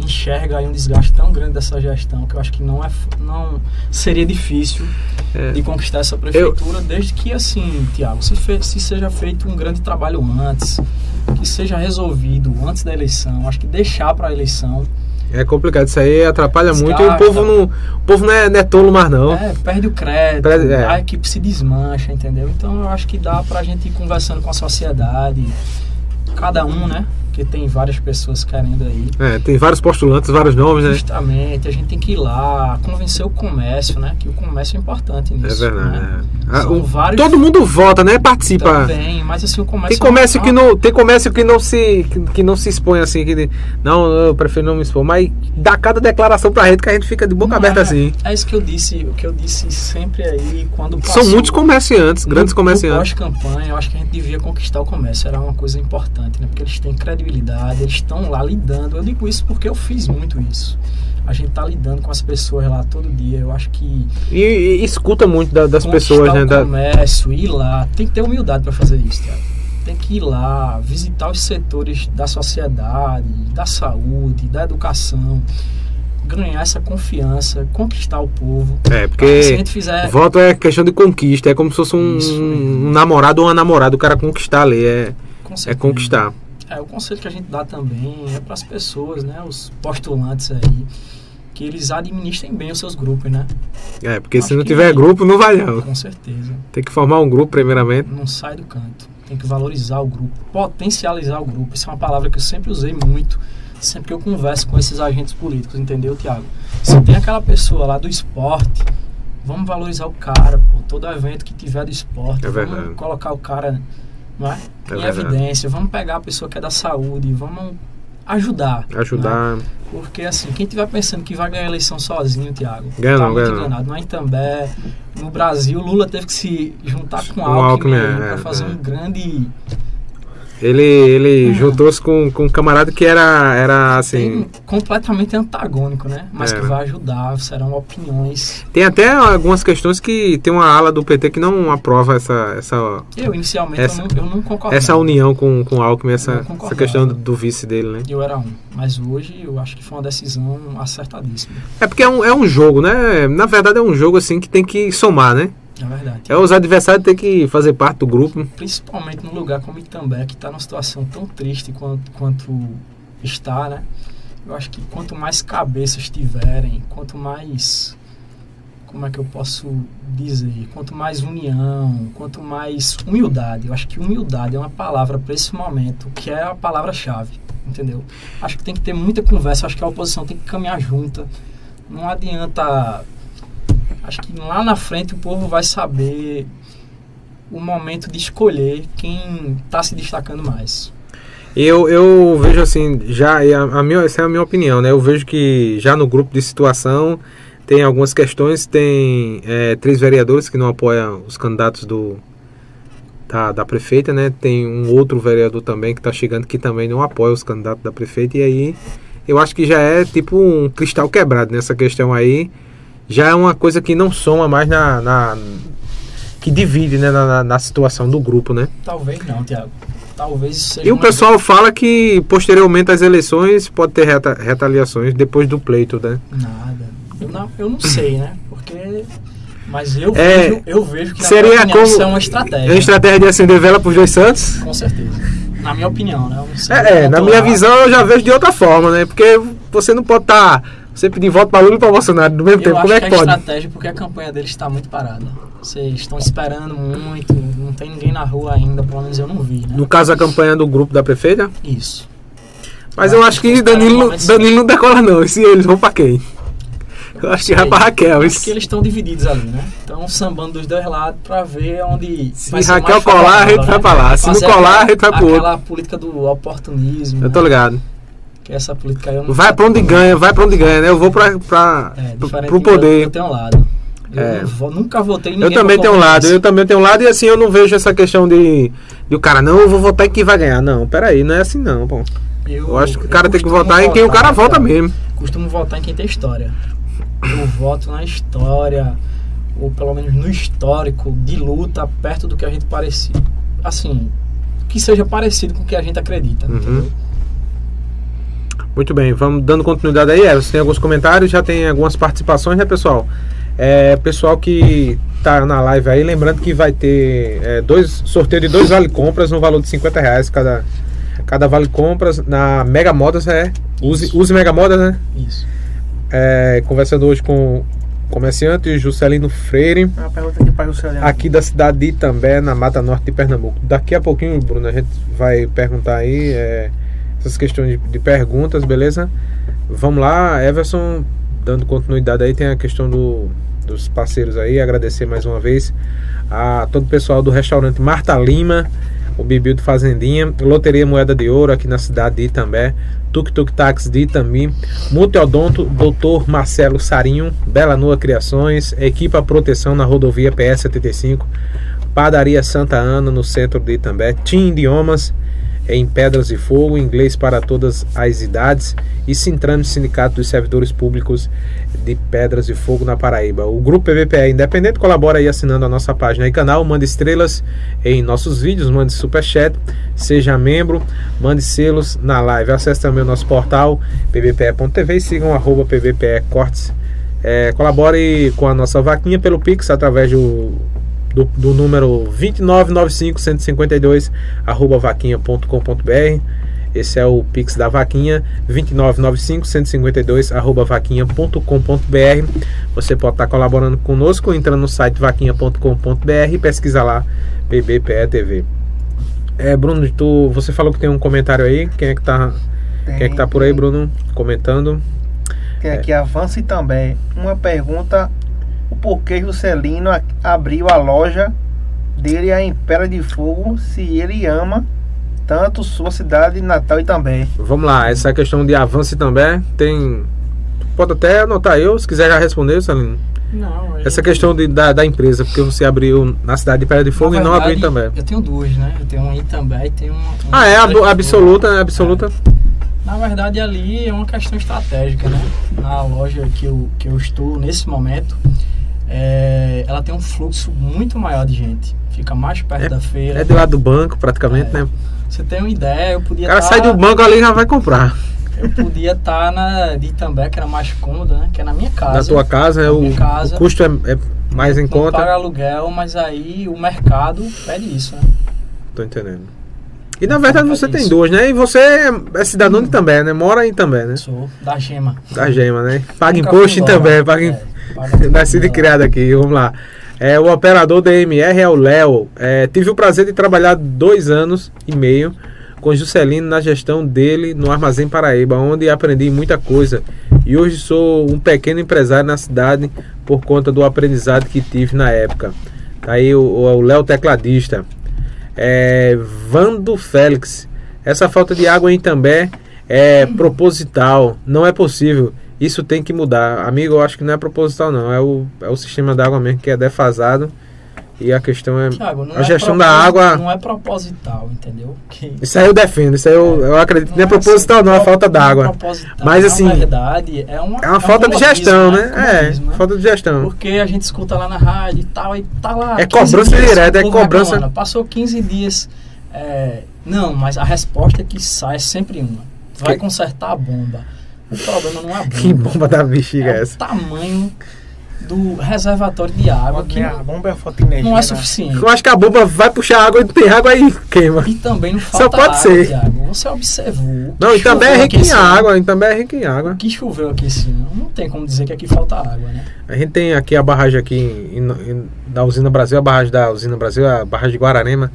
enxerga aí um desgaste tão grande dessa gestão que eu acho que não é não seria difícil
É.
de conquistar essa prefeitura desde que assim, Tiago, se, se seja feito um grande trabalho antes, que seja resolvido antes da eleição, acho que deixar para a eleição
É complicado, isso aí atrapalha muito e o povo não, o povo não é, não é tolo mais não.
É, perde o crédito,
Perde- é.
a equipe se desmancha, entendeu? Então eu acho que dá pra gente ir conversando com a sociedade, cada um, né? Porque tem várias pessoas querendo aí.
É, tem vários postulantes, vários nomes, né?
Justamente, a gente tem que ir lá, convencer o comércio, né? Que o comércio é importante
É
nisso.
verdade.
Né?
é. Ah,
São
o-
vários-
todo mundo vota, né? Participa.
Também, mas assim, o comércio.
Tem comércio
é
que não, tem comércio que não se que, que não se expõe assim, que não, eu prefiro não me expor, mas dá cada declaração pra gente que a gente fica de boca
Não
aberta
é,
assim.
É isso que eu disse, o que eu disse sempre aí quando
São
passou-
muitos comerciantes, grandes
No-
comerciantes.
Pós-campanha, eu acho que a gente devia conquistar o comércio. Era uma coisa importante, né? Porque eles têm credibilidade, eles estão lá lidando. Eu digo isso porque eu fiz muito isso. A gente tá lidando com as pessoas lá todo dia. Eu acho que
E, e escuta muito da- das pessoas, né?
o
da-
comércio, ir lá, tem que ter humildade para fazer isso, Thiago. Tem que ir lá, visitar os setores da sociedade, da saúde, da educação, ganhar essa confiança, conquistar o povo.
é,
Se a
porque
gente fizer
voto é questão de conquista, é como se fosse um,
Isso
um namorado ou uma namorada, o cara conquistar ali, é, é conquistar.
É, o conselho que a gente dá também é para as pessoas, né, os postulantes aí, que eles administrem bem os seus grupos, né?
É, porque se
Acho
não
que-
tiver grupo, não vai não.
Com certeza.
Tem que formar um grupo primeiramente.
Não sai do canto. Tem que valorizar o grupo, potencializar o grupo. Isso é uma palavra que eu sempre usei muito, sempre que eu converso com esses agentes políticos, entendeu, Tiago? Se tem aquela pessoa lá do esporte, vamos valorizar o cara, pô. Todo evento que tiver do esporte,
É verdade.
vamos colocar o cara não é?
É
em
verdade.
evidência, vamos pegar a pessoa que é da saúde, vamos ajudar. né?
Ajudar.
Porque assim, quem estiver pensando que vai ganhar a eleição sozinho, Thiago,
Ganha
tá
não,
muito
ganha
enganado. Não é em També. No Brasil, Lula teve que se juntar com
Com
o Alckmin,
Alckmin, é,
para fazer
é.
um grande.
Ele, ele
Uhum.
juntou-se com, com um camarada que era, era assim.
Tem completamente antagônico, né? Mas
É.
que vai ajudar, serão opiniões.
Tem até algumas questões que tem uma ala do PT que não aprova essa, essa,
Eu, inicialmente,
Essa-
eu, não, eu não concordo.
essa união com, com o Alckmin, essa, essa questão do, do vice dele, né?
Eu era um. Mas hoje eu acho que foi uma decisão acertadíssima.
É porque é um, é um jogo, né? Na verdade é um jogo assim que tem que somar, né?
É verdade.
É os adversários têm que fazer parte do grupo.
principalmente num lugar como Itambé, que está numa situação tão triste quanto, quanto está, né? Eu acho que quanto mais cabeças tiverem, quanto mais. Como é que eu posso dizer? Quanto mais união, quanto mais humildade. Eu acho que humildade é uma palavra para esse momento, que é a palavra-chave, entendeu? Acho que tem que ter muita conversa, acho que a oposição tem que caminhar junta. Não adianta. Acho que lá na frente o povo vai saber o momento de escolher quem está se destacando mais.
Eu, eu vejo assim, já, a, a minha, essa é a minha opinião, né? Eu vejo que já no grupo de situação tem algumas questões, tem é, três vereadores que não apoiam os candidatos do, da, da prefeita, né? Tem um outro vereador também que está chegando que também não apoia os candidatos da prefeita. E aí eu acho que já é tipo um cristal quebrado nessa questão aí. Já é uma coisa que não soma mais na. na que divide né, na, na situação do grupo, né?
Talvez não, Tiago. Talvez seja
E o pessoal fala que posteriormente às eleições pode ter reta- retaliações depois do pleito, né?
Nada. Eu não, eu não sei, né? Porque. Mas eu,
É,
vejo, eu vejo que
seria
opinião,
como-
é uma estratégia.
É uma estratégia de acender vela pros dois santos?
Com certeza. Na minha opinião, né?
É, é, na minha visão eu já vejo de outra forma, né? Porque você não pode estar. Você pedir voto para Lula e para Bolsonaro no mesmo
Eu
tempo. Como é
que
que
é
pode?
estratégia porque a campanha deles está muito parada. Vocês estão esperando muito, não tem ninguém na rua ainda, pelo menos eu não vi, né?
No caso, a campanha do grupo da prefeita.
Isso.
Mas eu acho que Danilo, Danilo não decola, não. E se eles vão para quem? Eu acho que vai para Raquel. Isso.
que eles estão divididos ali, né? Estão sambando dos dois lados pra ver onde.
Se
vai
Raquel colar, a gente vai
né?
pra lá. Se não colar, a gente vai pro outro.
Aquela política do oportunismo.
Eu tô
né?
ligado.
Que essa política aí eu não
Vai para onde ganha, vai para onde ganha, né? Eu vou para
É,
pro-
de eu,
poder.
eu tenho um lado. Eu
É.
vou- nunca votei em
Eu também tenho um lado, eu também tenho um lado e assim eu não vejo essa questão de, de o cara, não, eu vou votar em quem vai ganhar. Não, peraí, não é assim não, pô. Eu acho que o cara tem que
costumo
votar em quem o cara
votar,
vota
cara.
mesmo.
Costumo votar em quem tem história. Eu voto na história, ou pelo menos no histórico de luta, perto do que a gente parecia. Assim, que seja parecido com o que a gente acredita.
Uhum.
entendeu?
Muito bem, vamos dando continuidade aí. Everson, tem alguns comentários, já tem algumas participações, né, pessoal? É, pessoal que tá na live aí, lembrando que vai ter é, dois sorteio de dois vale compras no valor de 50 reais cada, cada vale compras na Mega Modas, é. Use,
Isso.
use Mega Modas, né?
Isso.
É, conversando hoje com o comerciante Juscelino Freire.
Uma pergunta aqui para o senhor.
aqui da cidade de Itambé, na Mata Norte de Pernambuco. Daqui a pouquinho, Bruno, a gente vai perguntar aí é, essas questões de, de perguntas, beleza? Vamos lá, Everson, dando continuidade aí, tem a questão do, dos parceiros aí, agradecer mais uma vez a todo o pessoal do restaurante Marta Lima, o Bibil do Fazendinha, Loteria Moeda de Ouro aqui na cidade de Itambé, Tuk Tuk Táxi de Itami, Multiodonto, Dr. Marcelo Sarinho, Bela Nua Criações, Equipa Proteção na rodovia PS 75, Padaria Santa Ana no centro de Itambé, Tim Idiomas em Pedras de Fogo, inglês para todas as idades e Sintrame Sindicato dos Servidores Públicos de Pedras de Fogo na Paraíba. O grupo PVPE Independente colabora aí assinando a nossa página e canal, mande estrelas em nossos vídeos, mande superchat, seja membro, mande selos na live. Acesse também o nosso portal pvpe.tv e sigam arroba pvpe cortes. É, colabore com a nossa vaquinha pelo Pix através do do, do número 2995-152 arroba vaquinha.com.br esse é o Pix da Vaquinha 2995-152 arroba vaquinha.com.br você pode estar colaborando conosco entrando no site vaquinha.com.br e pesquisa lá PBPE TV é, Bruno, tu, você falou que tem um comentário aí quem é que tá, quem é que tá por aí, Bruno? Comentando
Tem aqui avance também. Uma pergunta: o porquê Juscelino a- abriu a loja dele em Pedra de Fogo se ele ama tanto sua cidade natal e também?
Vamos lá, essa questão de avanço também tem. Pode até anotar eu, se quiser já responder, Salino.
Não, a
Essa questão de, da, da empresa, porque você abriu na cidade de Pedra de Fogo
Na
e não abriu em
verdade,
Itambé.
Eu tenho duas, né? Eu tenho uma em Itambé e tenho uma. uma
Ah, é a absoluta, né? Absoluta.
Na verdade, ali é uma questão estratégica, né? Na loja que eu, que eu estou nesse momento, é, ela tem um fluxo muito maior de gente. Fica mais perto da feira.
É de lado do banco, praticamente,
É.
né?
Você tem uma ideia, eu
O
podia
cara
tá-
sai do banco ali e já vai comprar.
Eu podia estar na de Itambé, que era mais cômoda, né? Que é na minha casa.
Na tua casa?
Na
O,
casa.
o custo é, é mais em
Não
conta.
paga aluguel, mas aí o mercado pede isso, né?
Tô entendendo. E na verdade você tem duas, né? E você é cidadão de Itambé, né? Mora em Itambé, né?
Sou da gema.
Da gema, né? Paga
Nunca
imposto em. Itambé, paga
É,
Nascido e criado aqui, vamos lá. É, o operador da MR é o Léo. É, tive o prazer de trabalhar dois anos e meio com Juscelino na gestão dele no Armazém Paraíba, onde aprendi muita coisa. E hoje sou um pequeno empresário na cidade por conta do aprendizado que tive na época. Tá aí o Léo Tecladista. É, Vando Félix. Essa falta de água em També é proposital, não é possível. Isso tem que mudar. Amigo, eu acho que não é proposital não, é o, é o sistema d'água mesmo que é defasado. E a questão é.
Thiago, não
a
é
gestão da água.
Não é proposital, entendeu? Que
Isso aí eu defendo, isso aí eu, eu acredito. Não é proposital, não, é falta
não
d'água.
proposital.
Mas,
Na
assim,
verdade, é uma,
É uma
um
falta de
comodismo,
gestão, né?
Comodismo,
É, falta de gestão.
Porque a gente escuta lá na rádio e tal, e tá lá.
É
15
cobrança
dias,
direta, é cobrança-.
Passou 15 dias. é, não, mas a resposta que sai é sempre uma. Vai
Que-
consertar a bomba. O problema não é a bomba.
Que bomba da bexiga é
é o
essa?
tamanho do reservatório de água que
a bomba é fonte de energia.
não é
né?
suficiente.
Eu acho que a bomba vai puxar água e não tem água aí queima.
E também não
Só
falta
pode
água,
ser.
Thiago. Você observou. o
Não, e também é rico em água, e também é rico em água.
O que choveu aqui esse ano? Não tem como dizer que aqui falta água, né?
A gente tem aqui a barragem aqui em- em- da usina Brasil, a barragem da usina Brasil, a barragem de Guararema.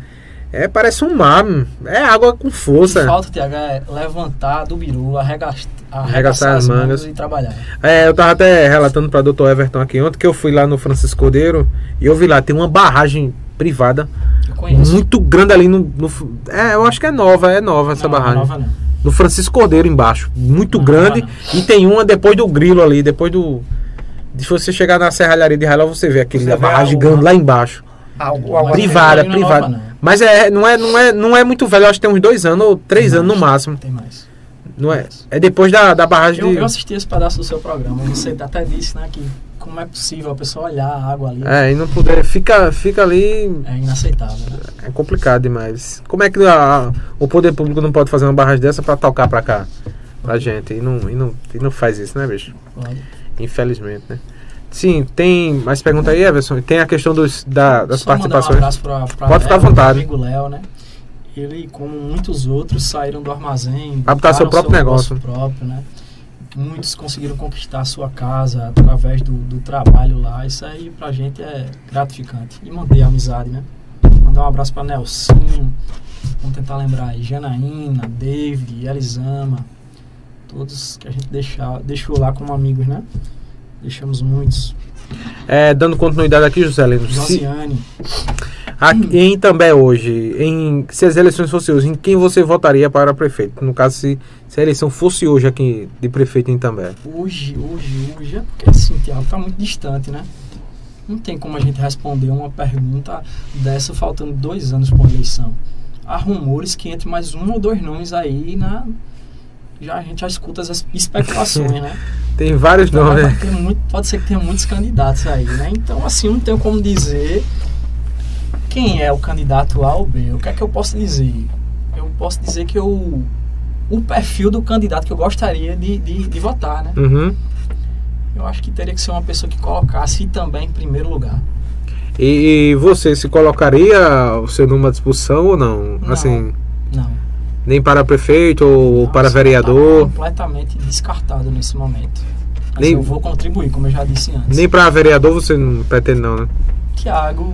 É, parece um mar, é água com
O que
força.
falta, Tiago, é levantar do biru, arregaçar,
Arregaçar as mangas.
e trabalhar.
É, eu tava até relatando para Dr. Everton aqui ontem que eu fui lá no Francisco Cordeiro e eu vi lá, tem uma barragem privada muito grande ali no, no- É, eu acho que é nova, é nova essa
não,
barragem.
Nova não.
No Francisco Cordeiro embaixo. Muito
Não,
grande.
não.
E tem uma depois do grilo ali, depois do. Se você chegar na serralharia de Railó, você vê aquele
Você
a
vê
barragem grande lá embaixo.
Ah, a-
Privada, privada.
nova, não.
Mas é, não, é, não, é, não é muito velho, acho que tem uns dois anos ou três
Tem
anos no
mais,
máximo.
Tem mais.
Não é? É depois da, da barragem
Eu,
de.
eu assisti esse pedaço do seu programa. Você até disse, né, que como é possível a pessoa olhar a água ali.
É, e não puder. Fica, fica ali.
É inaceitável, né?
É complicado demais. Como é que a- o poder público não pode fazer uma barragem dessa pra tocar pra cá? Pra gente. E não, e não, e não faz isso, né, bicho?
Pode.
Infelizmente, né? Sim, tem mais pergunta aí, Everson? Tem a questão dos, da, das
Só um
participações.
abraço pra, pra
Pode ficar à vontade.
Amigo Léo, né? Ele, como muitos outros, saíram do armazém.
Pra botar seu próprio negócio.
próprio, né? Muitos conseguiram conquistar a sua casa através do, do trabalho lá. Isso aí pra gente é gratificante. E manter a amizade, né? Mandar um abraço pra Nelsinho. Vamos tentar lembrar aí. Janaína, David, Elisama. Todos que a gente deixar, deixou lá como amigos, né? Deixamos muitos.
É, dando continuidade aqui, Juscelino. Se,
Josiane.
aqui, em També hoje, em, se as eleições fossem hoje, em quem você votaria para prefeito? No caso, se, se a eleição fosse hoje aqui de prefeito em També.
Hoje, hoje, hoje, é porque assim, Tiago, tá muito distante, né? Não tem como a gente responder uma pergunta dessa faltando dois anos para uma eleição. Há rumores que entre mais um ou dois nomes aí na. Já, a gente já escuta as especulações, né?
Tem vários
Então,
nomes, né?
muito- pode ser que tenha muitos candidatos aí, né? Então, assim, não tenho como dizer quem é o candidato A ou B. O que é que eu posso dizer? Eu posso dizer que eu. O perfil do candidato que eu gostaria de, de, de votar, né?
Uhum.
Eu acho que teria que ser uma pessoa que colocasse também em primeiro lugar.
E, e você se colocaria o seu nome à disposição ou não?
Não.
Assim,
Não.
Nem para prefeito ou para
Nossa,
vereador?
Tá completamente descartado nesse momento. Mas
Nem-
eu vou contribuir, como eu já disse antes.
Nem para vereador você não pretende não, né?
Tiago,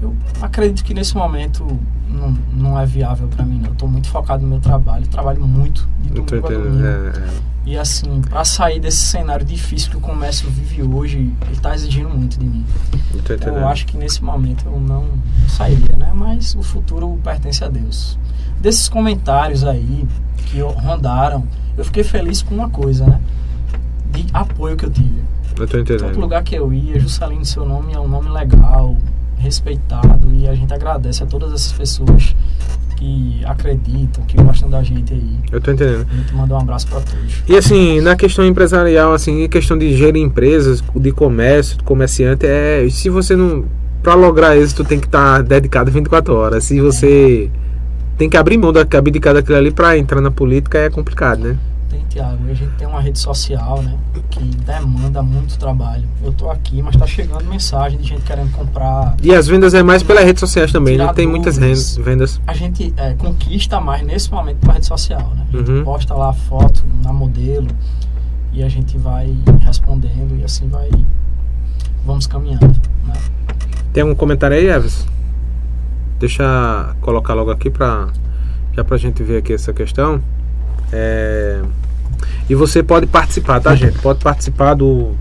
eu acredito que nesse momento não, não é viável para mim. Não. Eu tô muito focado no meu trabalho. Trabalho muito de
Não
domingo a domingo.
É, é.
E assim, para sair desse cenário difícil que o comércio vive hoje, ele tá exigindo muito de mim.
Não
Então, eu acho que nesse momento eu não sairia, né? Mas o futuro pertence a Deus. Desses comentários aí que rondaram, eu fiquei feliz com uma coisa, né? De apoio que eu tive.
Eu tô
Todo
entendendo.
lugar que eu ia, Juscelino, seu nome é um nome legal, respeitado, e a gente agradece a todas essas pessoas que acreditam, que gostam da gente aí.
Eu tô entendendo.
A gente manda um abraço para todos.
E assim, na questão empresarial, assim, em questão de gerir empresas, de comércio, de comerciante, é. Se você não. Pra lograr êxito, tem que estar dedicado 24 horas. Se você tem que abrir mão da abdicar daquilo ali pra entrar na política, é complicado, né?
Tem, Tiago, a gente tem uma rede social, né? Que demanda muito trabalho. Eu tô aqui, mas tá chegando mensagem de gente querendo comprar.
E as vendas é mais pelas redes sociais também, não tem muitas vendas.
A gente é, conquista mais nesse momento pela rede social, né? A gente
Uhum.
posta lá a foto na modelo e a gente vai respondendo e assim vai. Vamos caminhando, né?
Tem algum comentário aí, Everson? Deixa colocar logo aqui pra. Já pra gente ver aqui essa questão. É, E você pode participar, tá, gente? Pode participar do,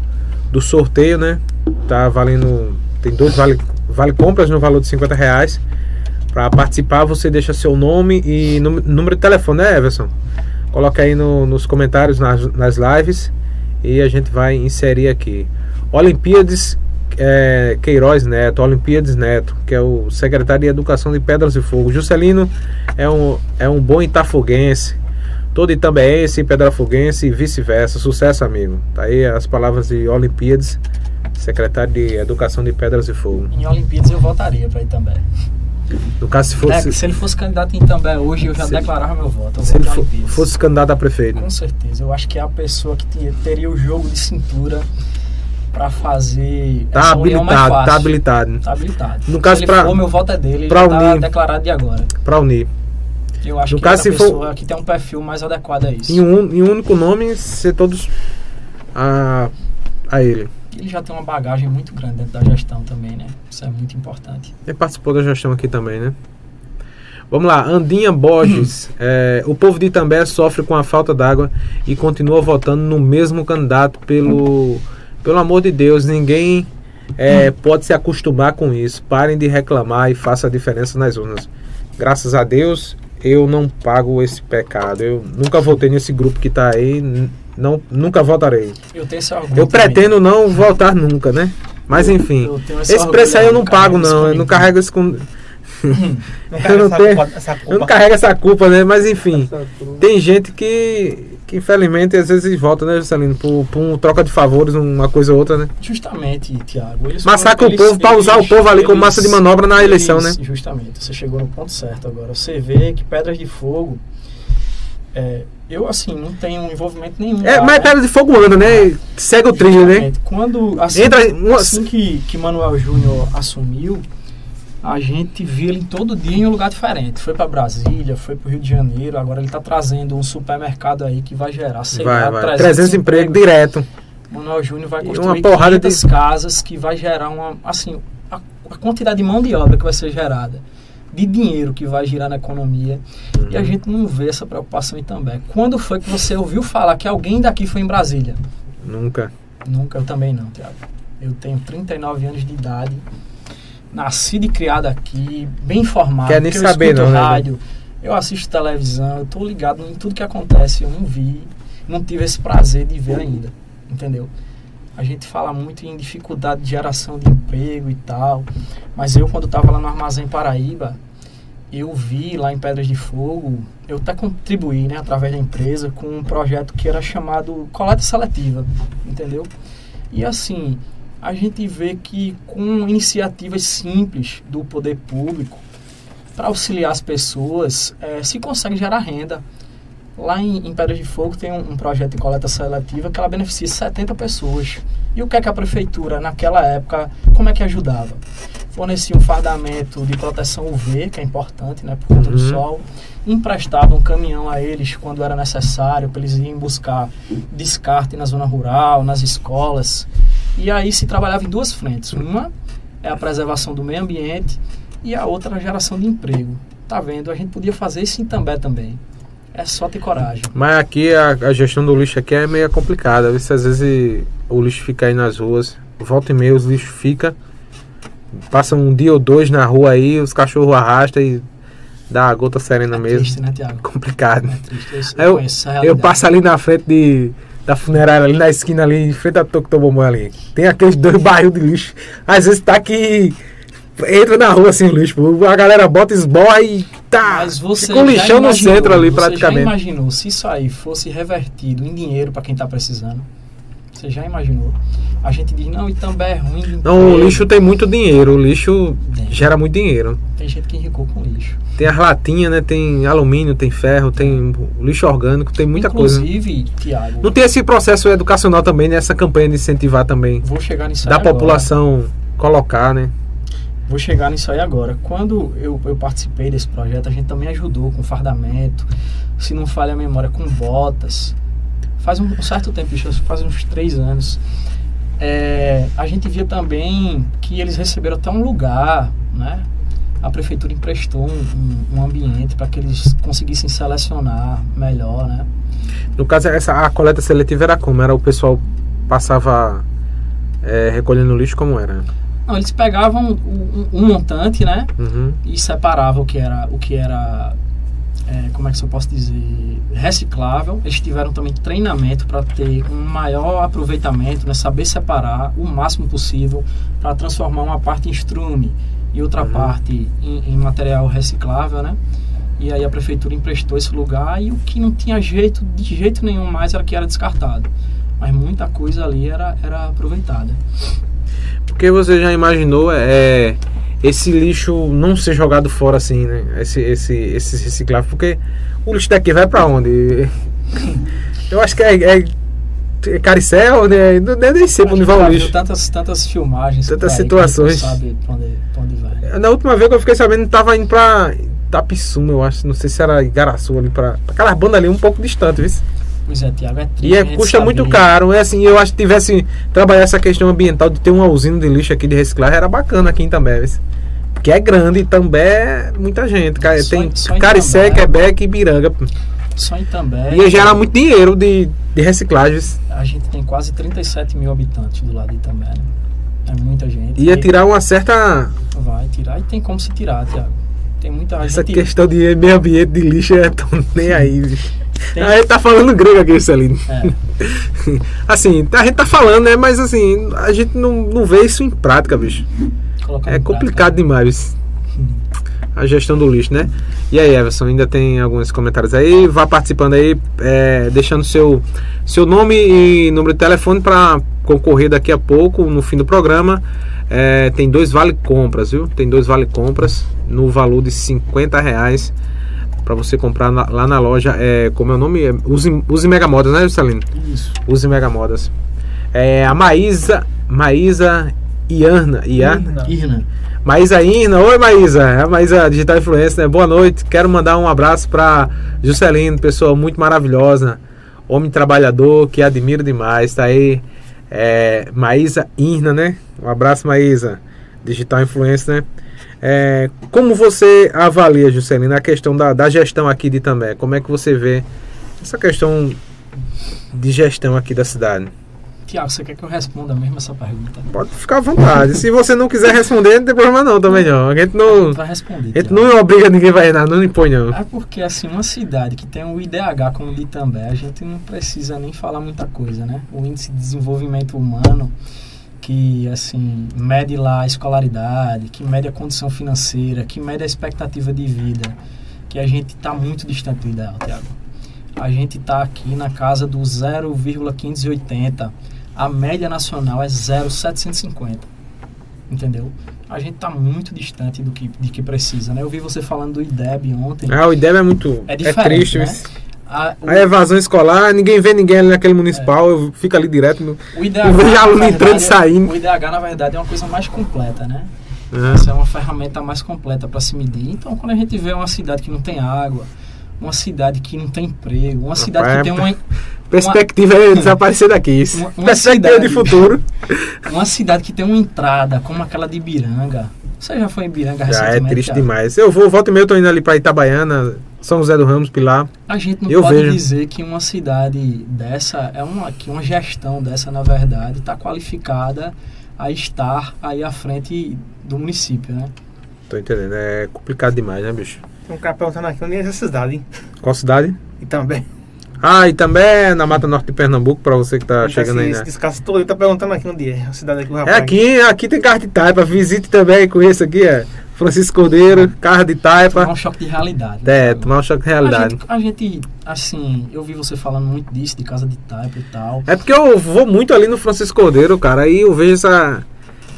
do sorteio, né? Tá valendo. Tem dois vale, vale compras no valor de 50 reais. Pra participar, você deixa seu nome e nú- número de telefone, né, Everson? Coloca aí no- nos comentários nas, nas lives e a gente vai inserir aqui. Olimpíades é, Queiroz Neto, Olimpíades Neto, que é o secretário de Educação de Pedras e Fogo. Juscelino é um, é um bom itafoguense, todo itambeense, pedrafoguense e vice-versa. Sucesso, amigo. Tá aí as palavras de Olimpíades, secretário de Educação de Pedras e Fogo.
Em Olimpíadas eu votaria para Itambé.
No caso, se
É,
fosse,
se ele fosse candidato em Itambé hoje, eu já declarava meu voto.
Se ele fosse candidato a prefeito.
Com certeza. Eu acho que é a pessoa que te- teria o jogo de cintura para fazer
Tá habilitado, tá habilitado.
Tá habilitado.
No caso,
for, meu voto é dele. Já tá
unir.
declarado de agora.
Pra unir.
Eu acho
No
que
caso,
a
se for-
pessoa que tem um perfil mais adequado a isso.
Em um, em um único nome, ser todos a, a ele.
Ele já tem uma bagagem muito grande dentro da gestão também, né? Isso é muito importante.
Ele participou da gestão aqui também, né? Vamos lá, Andinha Borges. é, o povo de Itambé sofre com a falta d'água e continua votando no mesmo candidato pelo, pelo amor de Deus. Ninguém é, pode se acostumar com isso. Parem de reclamar e faça a diferença nas urnas. Graças a Deus, eu não pago esse pecado. Eu nunca votei nesse grupo que tá aí. Não, nunca votarei.
Eu tenho esse orgulho.
Eu
também.
pretendo não votar nunca, né? Mas
Eu-
enfim.
eu
Esse preço aí eu não pago, não. Eu não carrego isso com.
Não
Eu não
essa
tenho-
culpa- essa
Eu não carrego essa culpa, né? Mas enfim. Tem gente que, que infelizmente às vezes vota, né, Juscelino? Por, por um troca de favores, uma coisa ou outra, né?
Justamente, Tiago. eles
Massacra o povo pra
eles-
usar o povo ali como
eles-
massa de manobra na eleição, né?
eles- Justamente, você chegou no ponto certo agora. Você vê que Pedras de Fogo. é, eu, assim, não tenho envolvimento nenhum.
É,
lá,
mas
né?
pedra de fogo anda, né? Segue o trilho, né?
Quando, assim,
Entra
assim que, que Manuel Júnior assumiu, a gente viu ele todo dia em um lugar diferente. Foi para Brasília, foi para o Rio de Janeiro, agora ele está trazendo um supermercado aí que vai gerar, sei
Vai,
lá,
vai. 300 empregos direto.
Manuel Júnior vai construir
uma porrada
500 casas que vai gerar uma, assim, a, a quantidade de mão de obra que vai ser gerada, de dinheiro que vai girar na economia, e a
Uhum.
gente não vê essa preocupação em também. Quando foi que você ouviu falar que alguém daqui foi em Brasília?
Nunca.
Nunca, eu também não, Tiago. Eu tenho 39 anos de idade, nascido e criado aqui, bem informado.
Quer nem saber
eu escuto
não, né,
rádio, eu assisto televisão, eu tô ligado em tudo que acontece. Eu não vi, não tive esse prazer de ver ainda, entendeu? A gente fala muito em dificuldade de geração de emprego e tal, mas eu quando estava lá no Armazém Paraíba, eu vi lá em Pedras de Fogo, eu até contribuí, né, através da empresa, com um projeto que era chamado coleta seletiva, entendeu? E assim, a gente vê que com iniciativas simples do poder público, para auxiliar as pessoas, eh, se consegue gerar renda. Lá em, em Pedras de Fogo tem um, um projeto de coleta seletiva que ela beneficia 70 pessoas. E o que é que a prefeitura, naquela época, como é que ajudava? Fornecia um fardamento de proteção UV, que é importante, né, por conta do
Uhum.
sol. Emprestava um caminhão a eles quando era necessário, para eles irem buscar descarte na zona rural, nas escolas. E aí se trabalhava em duas frentes. Uma é a preservação do meio ambiente e a outra a geração de emprego. Tá vendo? A gente podia fazer isso em També também. É só ter coragem.
Mas aqui a, a gestão do lixo aqui é meio complicada. Às vezes o lixo fica aí nas ruas. Volta e meia os lixos fica. Passa um dia ou dois na rua aí, os cachorros arrastam e dá a gota serena
É
mesmo.
triste, né, Tiago?
Complicado.
É triste. Eu,
eu- Eu passo ali na frente de, da funerária, ali na esquina ali, em frente a Tocotobombo ali. Tem aqueles dois barril de lixo. Às vezes tá que entra na rua assim o lixo. A galera bota, esborra e tá.
Mas você
Fica um lixão no centro ali
você
praticamente.
já imaginou se isso aí fosse revertido em dinheiro para quem está precisando? Você já imaginou? A gente diz, não, e também é ruim.
Não, o lixo tem muito dinheiro. O lixo
Tem.
gera muito dinheiro.
Tem gente que enricou com lixo.
Tem as latinhas, né? Tem alumínio, tem ferro, tem lixo orgânico, tem muita coisa.
Inclusive, Tiago,
Não tem esse processo educacional também, né? Essa campanha de incentivar também.
vou chegar nisso
Da
agora.
população colocar, né?
Vou chegar nisso aí agora. Quando eu, eu participei desse projeto, a gente também ajudou com fardamento, se não falha a memória, com botas. Faz um, um certo tempo, faz uns três anos. É, a gente via também que eles receberam até um lugar, né? A prefeitura emprestou um, um- um ambiente para que eles conseguissem selecionar melhor, né?
No caso, essa, a coleta seletiva era como? Era o pessoal passava é, recolhendo lixo como era?
Não, eles pegavam um, um- um montante, né?
Uhum.
e separava o que era o que era é, como é que eu posso dizer, reciclável. Eles tiveram também treinamento para ter um maior aproveitamento, né, saber separar o máximo possível para transformar uma parte em estrume e outra
Uhum.
parte em, em material reciclável, né? E aí a prefeitura emprestou esse lugar e o que não tinha jeito, de jeito nenhum mais, era que era descartado. Mas muita coisa ali era, era aproveitada.
Porque você já imaginou é, esse lixo não ser jogado fora assim, né? Esse, esse, esse reciclável. Porque o lixo daqui vai pra onde? Eu acho que é, é, é Caricel, né? Não, nem sei pra onde vai o lixo.
Tantas, tantas filmagens.
Tantas
aí
situações.
Não sabe pra onde, pra onde vai.
Na última vez que eu fiquei sabendo, tava indo pra Itapissuma, eu acho. Não sei se era Igaraçu ali, pra, pra aquelas bandas ali um pouco distante, viu?
Pois é, Tiago, é triste
E é, custa muito caro. É assim, eu acho que tivesse trabalhar essa questão ambiental de ter uma usina de lixo aqui de reciclagem era bacana aqui em També? Porque é grande e També é muita gente.
Só
Tem
em- só
Caricé. Quebec e Ibiranga.
Só em També.
Ia gerar muito dinheiro de, de reciclagem. viu?
A gente tem quase 37 mil habitantes do lado de També, né? É muita gente.
Ia
E
tirar uma certa.
Vai tirar e tem como se tirar, Tiago. Tem muita
Essa
gente.
questão de meio ambiente de lixo é tão nem aí, viu?
Tem-
A gente tá falando grego aqui, Celino.
É,
Assim, a gente tá falando, né? Mas assim, a gente não, não vê isso em prática, bicho.
colocar
É complicado demais a gestão do lixo, né? E aí, Everson, ainda tem alguns comentários aí? Vá participando aí, é, deixando seu, seu nome e número de telefone para concorrer daqui a pouco, no fim do programa. É, tem dois vale compras, viu? Tem dois vale compras no valor de 50 reais para você comprar na- lá na loja. É, como é o nome? É, Use, Use Mega Modas, né, Juscelino?
Isso.
Use Mega Modas. É, a Maísa, Maísa Iarna?
Irna.
Maísa Irna, oi Maísa, é a Maísa Digital Influencer, né? Boa noite, quero mandar um abraço para Juscelino, pessoa muito maravilhosa, homem trabalhador, que admiro demais, tá aí, é, Maísa Irna, né? Um abraço Maísa, Digital Influencer, né? É, como você avalia, Juscelino, a questão da, da gestão aqui de També? Como é que você vê essa questão de gestão aqui da cidade?
Tiago, você quer que eu responda mesmo essa pergunta?
Pode ficar à vontade. Se você não quiser responder, não tem problema não também não. A gente não,
Vai responder.
a gente não obriga ninguém a nada, não impõe não.
É porque, assim, uma cidade que tem um IDH como Itambé, a gente não precisa nem falar muita coisa, né? O Índice de Desenvolvimento Humano, que, assim, mede lá a escolaridade, que mede a condição financeira, que mede a expectativa de vida, que a gente está muito distante do ideal, Tiago. A gente está aqui na casa do 0,580. A média nacional é 0,750. Entendeu? A gente está muito distante do que, de que precisa, né? Eu vi você falando do IDEB ontem.
Ah, o IDEB é muito.
É
É,
diferente,
triste.
né?
mas-
A, o,
A evasão escolar, ninguém vê ninguém ali naquele municipal, eu fico ali direto. No...
o IDH,
eu vejo aluno
verdade,
entrando e saindo.
O IDH, na verdade, é uma coisa mais completa, né? Essa é uma ferramenta mais completa para se medir. Então, quando a gente vê uma cidade que não tem água, uma cidade que não tem emprego, uma cidade que tem uma,
perspectiva é desaparecer daqui.
Uma- uma
perspectiva
cidade.
de futuro.
uma cidade que tem uma entrada como aquela de Ibiranga. Você já foi em Ibiranga
Já é
recentemente?
triste
Thiago?
demais. Eu vou, volta e meia, eu tô indo ali pra Itabaiana, São José do Ramos, Pilar.
A gente não
Eu
pode
vejo.
dizer que uma cidade dessa, é uma, que uma gestão dessa, na verdade, está qualificada a estar aí à frente do município, né?
Tô entendendo. É complicado demais, né, bicho?
Tem um cara perguntando aqui onde é essa cidade, hein?
Qual cidade?
E também.
Ah, e também na Mata Norte de Pernambuco, pra você que tá chegando aí,
esse,
né?
esse descasso todo, ele tá perguntando aqui onde é a cidade aqui, o
É
rapaz.
aqui, aqui tem carro de taipa. Visite também, conheça aqui, é. Francisco Cordeiro, carro de
Tomar
taipa.
um choque de realidade.
É,
Thiago?
tomar um choque de
A
realidade.
gente, a gente, assim, eu vi você falando muito disso, de casa de taipa e tal.
É porque eu vou muito ali no Francisco Cordeiro, cara, aí eu vejo essa.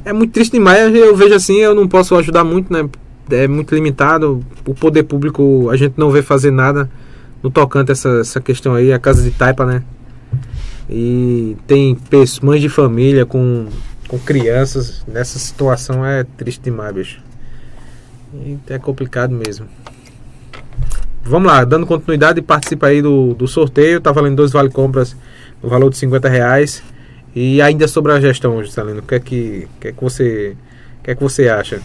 É muito triste demais, eu vejo assim, eu não posso ajudar muito, né? É muito limitado. O poder público, a gente não vê fazer nada no tocante essa, essa questão aí, a casa de taipa, né? E tem pessoas, mães de família com, com crianças nessa situação é triste demais, bicho. E é complicado mesmo. Vamos lá, dando continuidade, participa aí do, do sorteio. Tá valendo dois vale compras no valor de 50 reais. E ainda sobre a gestão, Juscelino, o que é que, que, é que você que é que você acha?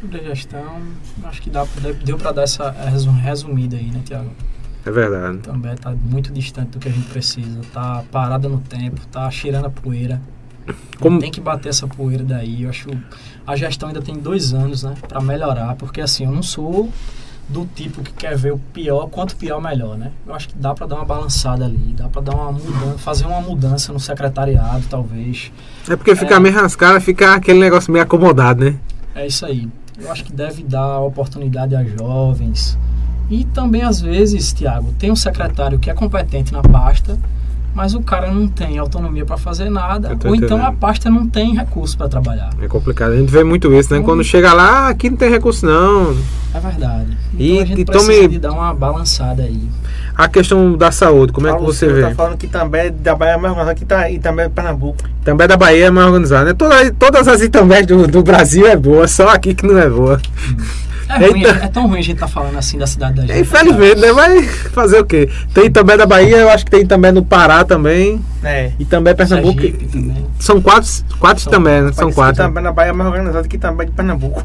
Sobre gestão, acho que dá, deu para dar essa resu- resumida aí, né, Tiago?
É verdade.
Também tá muito distante do que a gente precisa. Tá parada no tempo, tá cheirando a poeira.
Como-
Tem que bater essa poeira daí. Eu acho a gestão ainda tem dois anos, né, para melhorar, porque assim eu não sou do tipo que quer ver o pior, quanto pior melhor, né? Eu acho que dá para dar uma balançada ali, dá para dar uma mudança, fazer uma mudança no secretariado, talvez.
É porque ficar
É.
meio rascado, fica aquele negócio meio acomodado, né?
É isso aí. Eu acho que deve dar oportunidade a jovens. E também, às vezes, Tiago, tem um secretário que é competente na pasta, mas o cara não tem autonomia para fazer nada, ou então a
entendendo.
pasta não tem recurso para trabalhar.
É complicado. A gente vê muito isso, né?
Hum.
Quando chega lá, "Ah, aqui não tem recurso não.
É verdade. Então
E-
a gente
e
precisa
tome-
de dar uma balançada aí.
A questão da saúde, como é que
Paulo
você vê?
Tá falando que também da Bahia é mais organizado que tá, e também de Pernambuco.
Também da Bahia é mais organizada, né? Toda, todas as itambés do, do Brasil é boa, só aqui que não é boa.
É, ruim, é tão ruim a gente estar falando assim da cidade da gente.
Infelizmente, né? Vai fazer o quê? Tem também da Bahia, eu acho que tem também no Pará também.
É.
E também Pernambuco.
Também.
São quatro, quatro
São-
também, né? São quatro.
também na Bahia é mais organizado que também de Pernambuco.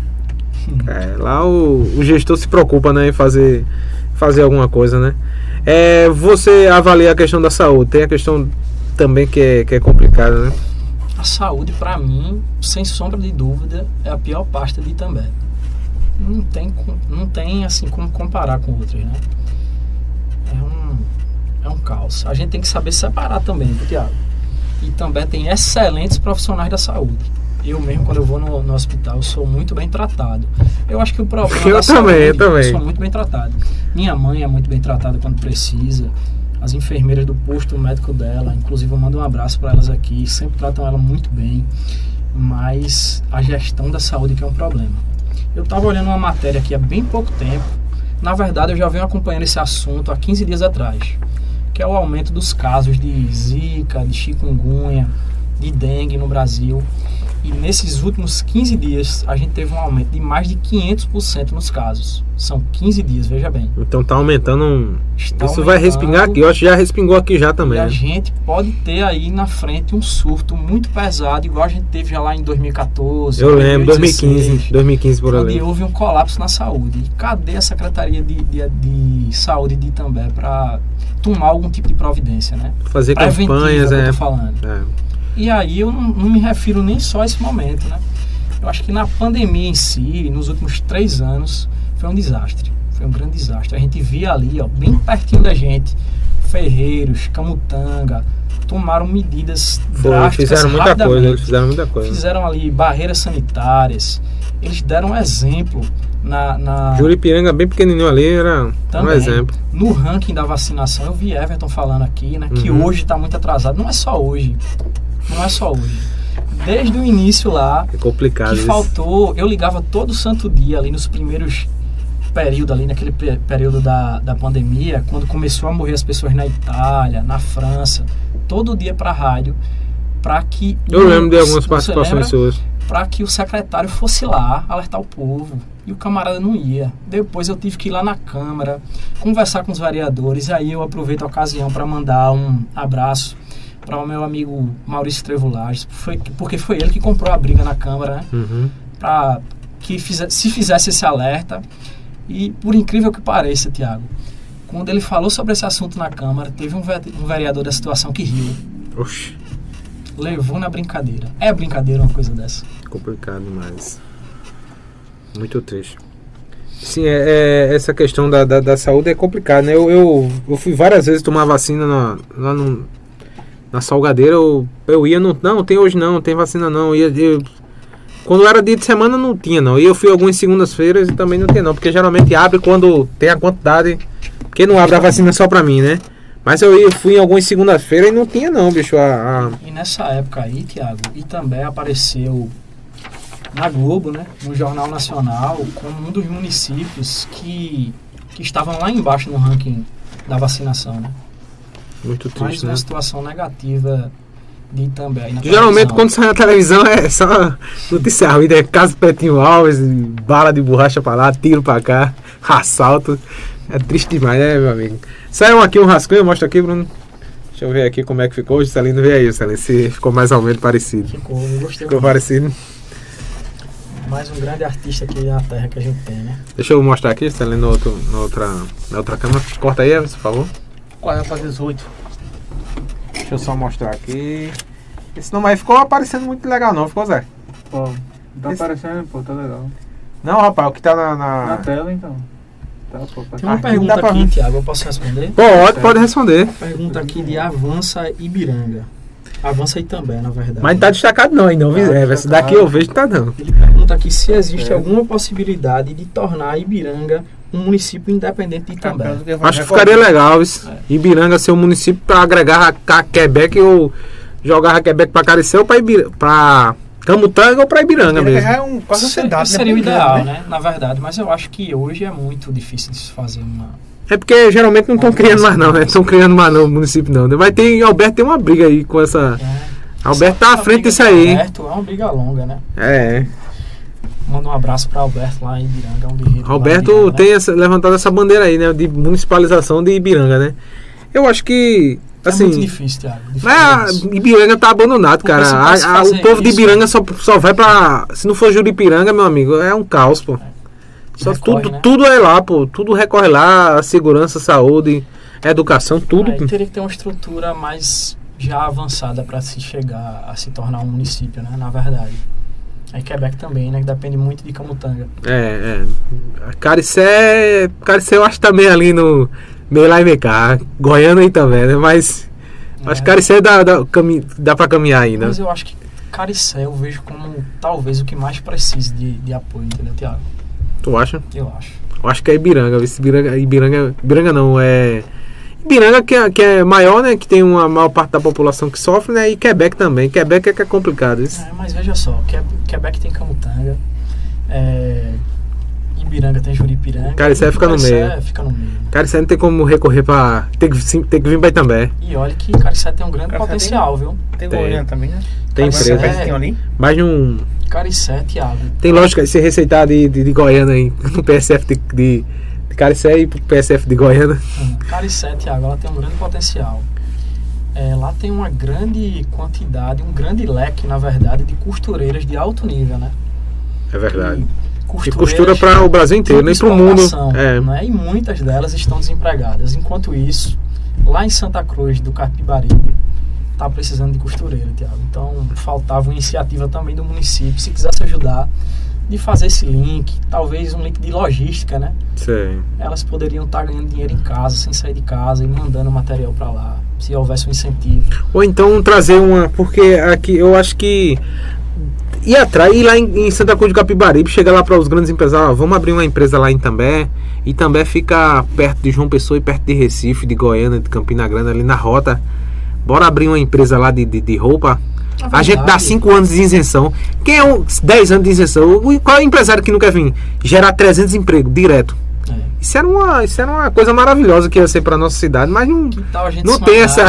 É, lá o, o gestor se preocupa, né, em fazer, fazer alguma coisa, né? É, você avalia a questão da saúde, tem a questão também que é, que é complicada, né?
A saúde, pra mim, sem sombra de dúvida, é a pior pasta de Itambé. Não tem, não tem assim como comparar com outras, né? É um, é um caos. A gente tem que saber separar também, viu, Tiago? E também tem excelentes profissionais da saúde. Eu mesmo, quando eu vou no, no hospital, eu sou muito bem tratado. Eu acho que o problema
Eu também, eu
saúde,
também.
sou muito bem tratado. Minha mãe é muito bem tratada quando precisa. As enfermeiras do posto médico dela, inclusive eu mando um abraço para elas aqui, sempre tratam ela muito bem. Mas a gestão da saúde que é um problema. Eu estava olhando uma matéria aqui há bem pouco tempo. Na verdade, eu já venho acompanhando esse assunto há 15 dias atrás, que é o aumento dos casos de zika, de chikungunya, de dengue no Brasil. E nesses últimos 15 dias, a gente teve um aumento de mais de 500% nos casos. São 15 dias, veja bem.
Então tá aumentando um...
Está
Isso vai
aumentando.
respingar aqui, eu acho que já respingou aqui já também,
E a
né?
gente pode ter aí na frente um surto muito pesado, igual a gente teve já lá em 2014.
Eu lembro,
2016,
2015, 2015 por ali.
houve um colapso na saúde. E cadê a Secretaria de, de, de Saúde de Itambé para tomar algum tipo de providência, né?
Fazer
Preventiva,
campanhas, é.
tô falando.
é.
E aí eu não, não me refiro nem só a esse momento, né? Eu acho que na pandemia em si, nos últimos três anos, foi um desastre. Foi um grande desastre. A gente via ali, ó, bem pertinho da gente, Ferreiros, Camutanga, tomaram medidas
Foi,
drásticas
fizeram muita coisa, eles fizeram muita coisa.
Fizeram ali barreiras sanitárias. Eles deram um exemplo na, na
Juripiranga bem pequenininho ali, era um
Também.
exemplo.
no ranking da vacinação. Eu vi Everton falando aqui, né, que
Uhum.
hoje está muito atrasado. Não é só hoje. Não é só hoje. Desde o início lá,
É complicado
que
isso.
faltou, eu ligava todo santo dia ali nos primeiros períodos ali naquele pe- período da, da pandemia, quando começou a morrer as pessoas na Itália, na França, todo dia para rádio, para que
Eu lembro de algumas participações suas.
para que o secretário fosse lá alertar o povo. E o camarada não ia. Depois eu tive que ir lá na Câmara, conversar com os vereadores. Aí eu aproveito a ocasião para mandar um abraço para o meu amigo Maurício Trevulages, foi, porque foi ele que comprou a briga na Câmara, né?
Uhum.
Para que se fizesse esse alerta. E por incrível que pareça, Tiago, quando ele falou sobre esse assunto na Câmara, teve um um vereador da situação que riu.
Oxi,
Levou na brincadeira. É brincadeira uma coisa dessa.
complicado demais. Muito triste. Sim, é, é- essa questão da, da, da saúde é complicada, né? Eu, eu, eu fui várias vezes tomar vacina na, lá no, na Salgadeira. Eu, eu ia, no, não, tem hoje não, não tem vacina não. Ia, eu, quando era dia de semana não tinha não. E eu fui algumas segundas-feiras e também não tinha não. Porque geralmente abre quando tem a quantidade. Porque não abre a vacina só pra mim, né? Mas eu ia- fui em algumas segundas-feiras e não tinha não, bicho. A, a-
E nessa época aí, Tiago, e também apareceu na Globo, né, no Jornal Nacional, como um dos municípios que, que estavam lá embaixo no ranking da vacinação, né?
Muito
Mais
triste,
uma
né?
situação negativa de na
Geralmente
televisão.
quando sai na televisão é só notícia ruim, é caso Petinho Alves, bala de borracha pra lá, tiro pra cá, assalto. É triste demais, né, meu amigo? Saiu aqui um rascunho, mostra aqui, Bruno. Deixa eu ver aqui como é que ficou. O Celino vê aí, Celino, se ficou mais ou menos parecido.
Ficou, eu gostei
Ficou
muito.
parecido.
Mais um grande artista aqui na terra que a gente tem, né?
Deixa eu mostrar aqui, Celino, no outro, na, outra, na outra câmera. Corta aí, por favor.
40 para 18.
Deixa eu só mostrar aqui. Esse nome aí ficou aparecendo muito legal, não, ficou, Zé?
Pô, tá
Esse-
aparecendo, pô, tá legal.
Não, rapaz, o que tá na. na-
Na tela então.
Tem uma
Aqui
pergunta
dá pra-
aqui, Tiago, eu posso responder?
Pode, pode responder.
Pergunta aqui de Avança Ibiranga. Avança também, na verdade.
Mas não tá destacado não ainda, não.
Tá
É, essa daqui eu vejo que tá não.
Ele pergunta aqui se existe
É.
alguma possibilidade de tornar Ibiranga um município independente de Itambé.
Acho que ficaria legal isso.
É.
Ibiranga ser um município pra agregar a, a Quebec ou jogar a Quebec pra Caricé ou pra Camutanga ou pra Ibiranga mesmo.
é um quase
Isso
cidade.
seria o
né?
ideal, né? Na verdade, mas eu acho que hoje é muito difícil de se fazer uma.
É porque geralmente não estão criando mais não, né? Estão criando mais não o município não. Vai ter, Alberto tem uma briga aí com essa...
É,
Alberto tá à frente disso aí?
Alberto é uma briga longa, né?
É.
Manda um abraço pra Alberto lá em Ibiranga, é em
Alberto
Ibiranga, né?
tem essa, levantado essa bandeira aí, né? De municipalização de Ibiranga, né? Eu acho que,
É
assim...
muito difícil, Thiago. difícil.
Mas a Ibiranga tá abandonado,
Porque
cara.
se
A-
fosse
a- o
fazer
povo de
isso-
Ibiranga só, só vai pra. Se não for Juripiranga, meu amigo, é um caos, pô. Só
Recorre,
tudo,
né?
tudo é lá, pô. Tudo recorre lá, segurança, saúde, educação, tudo.
Aí teria que ter uma estrutura mais já avançada para se chegar a se tornar um município, né? Na verdade. Aí Quebec também, né? Que depende muito de Camutanga.
É, é. Caricé. Caricé eu acho também ali no. Meio lá e meio cá. Goiânia aí também, né? Mas. Acho que
É.
Caricé dá, dá, dá pra caminhar ainda.
Mas eu acho que Caricé eu vejo como talvez o que mais precise de, de apoio, entendeu, Tiago?
Tu acha?
Eu acho.
Eu acho que é Ibiranga. Esse Ibiranga, Ibiranga, Ibiranga não, é. Ibiranga que é, que é maior, né? Que tem uma maior parte da população que sofre, né? E Quebec também. Quebec é que é complicado. Isso.
É, mas veja só, Que- Quebec tem Camutanga, é, Ibiranga tem Juripiranga.
Caricé
e
fica no
Caricé
meio.
fica no meio.
Cara, você não tem como recorrer pra. Tem que, sim, tem que vir pra Itambé.
E olha que Caricé tem um grande
Caricé
potencial, viu?
Tem
Tem.
Goiânia também, né?
Tem
Caricé é-
Tem ali.
Mais de um.
Caricé, Tiago.
Tem lógica de ser receitado de, de, de Goiânia aí. No PSF de, de Caricé e pro PSF de Goiânia.
Hum, Caricé, Tiago, ela tem um grande potencial. É, lá tem uma grande quantidade, um grande leque, na verdade, de costureiras de alto nível, né?
É verdade.
E
costura para o Brasil inteiro, nem pro mundo.
exportação,
É.
Né? E muitas delas estão desempregadas. Enquanto isso, lá em Santa Cruz do Capibaribe, tá precisando de costureira, Tiago. Então, faltava uma iniciativa também do município, se quisesse ajudar, de fazer esse link, talvez um link de logística, né?
Sei.
elas poderiam estar ganhando dinheiro em casa, sem sair de casa e mandando material para lá, se houvesse um incentivo.
Ou então trazer uma. Porque aqui eu acho que. Ir atrás, ir lá em, em Santa Cruz de Capibaribe, chegar lá para os grandes empresários, ó, vamos abrir uma empresa lá em També. E També fica perto de João Pessoa e perto de Recife, de Goiânia, de Campina Grande, ali na rota. Bora abrir uma empresa lá de, de, de roupa. A gente dá 5 anos de isenção. Quem é um 10 anos de isenção? Qual é o empresário que não quer vir? Gerar 300 empregos direto.
É.
Isso era uma, isso era uma coisa maravilhosa que ia ser para nossa cidade, mas não,
a
não
sonhar,
tem essa.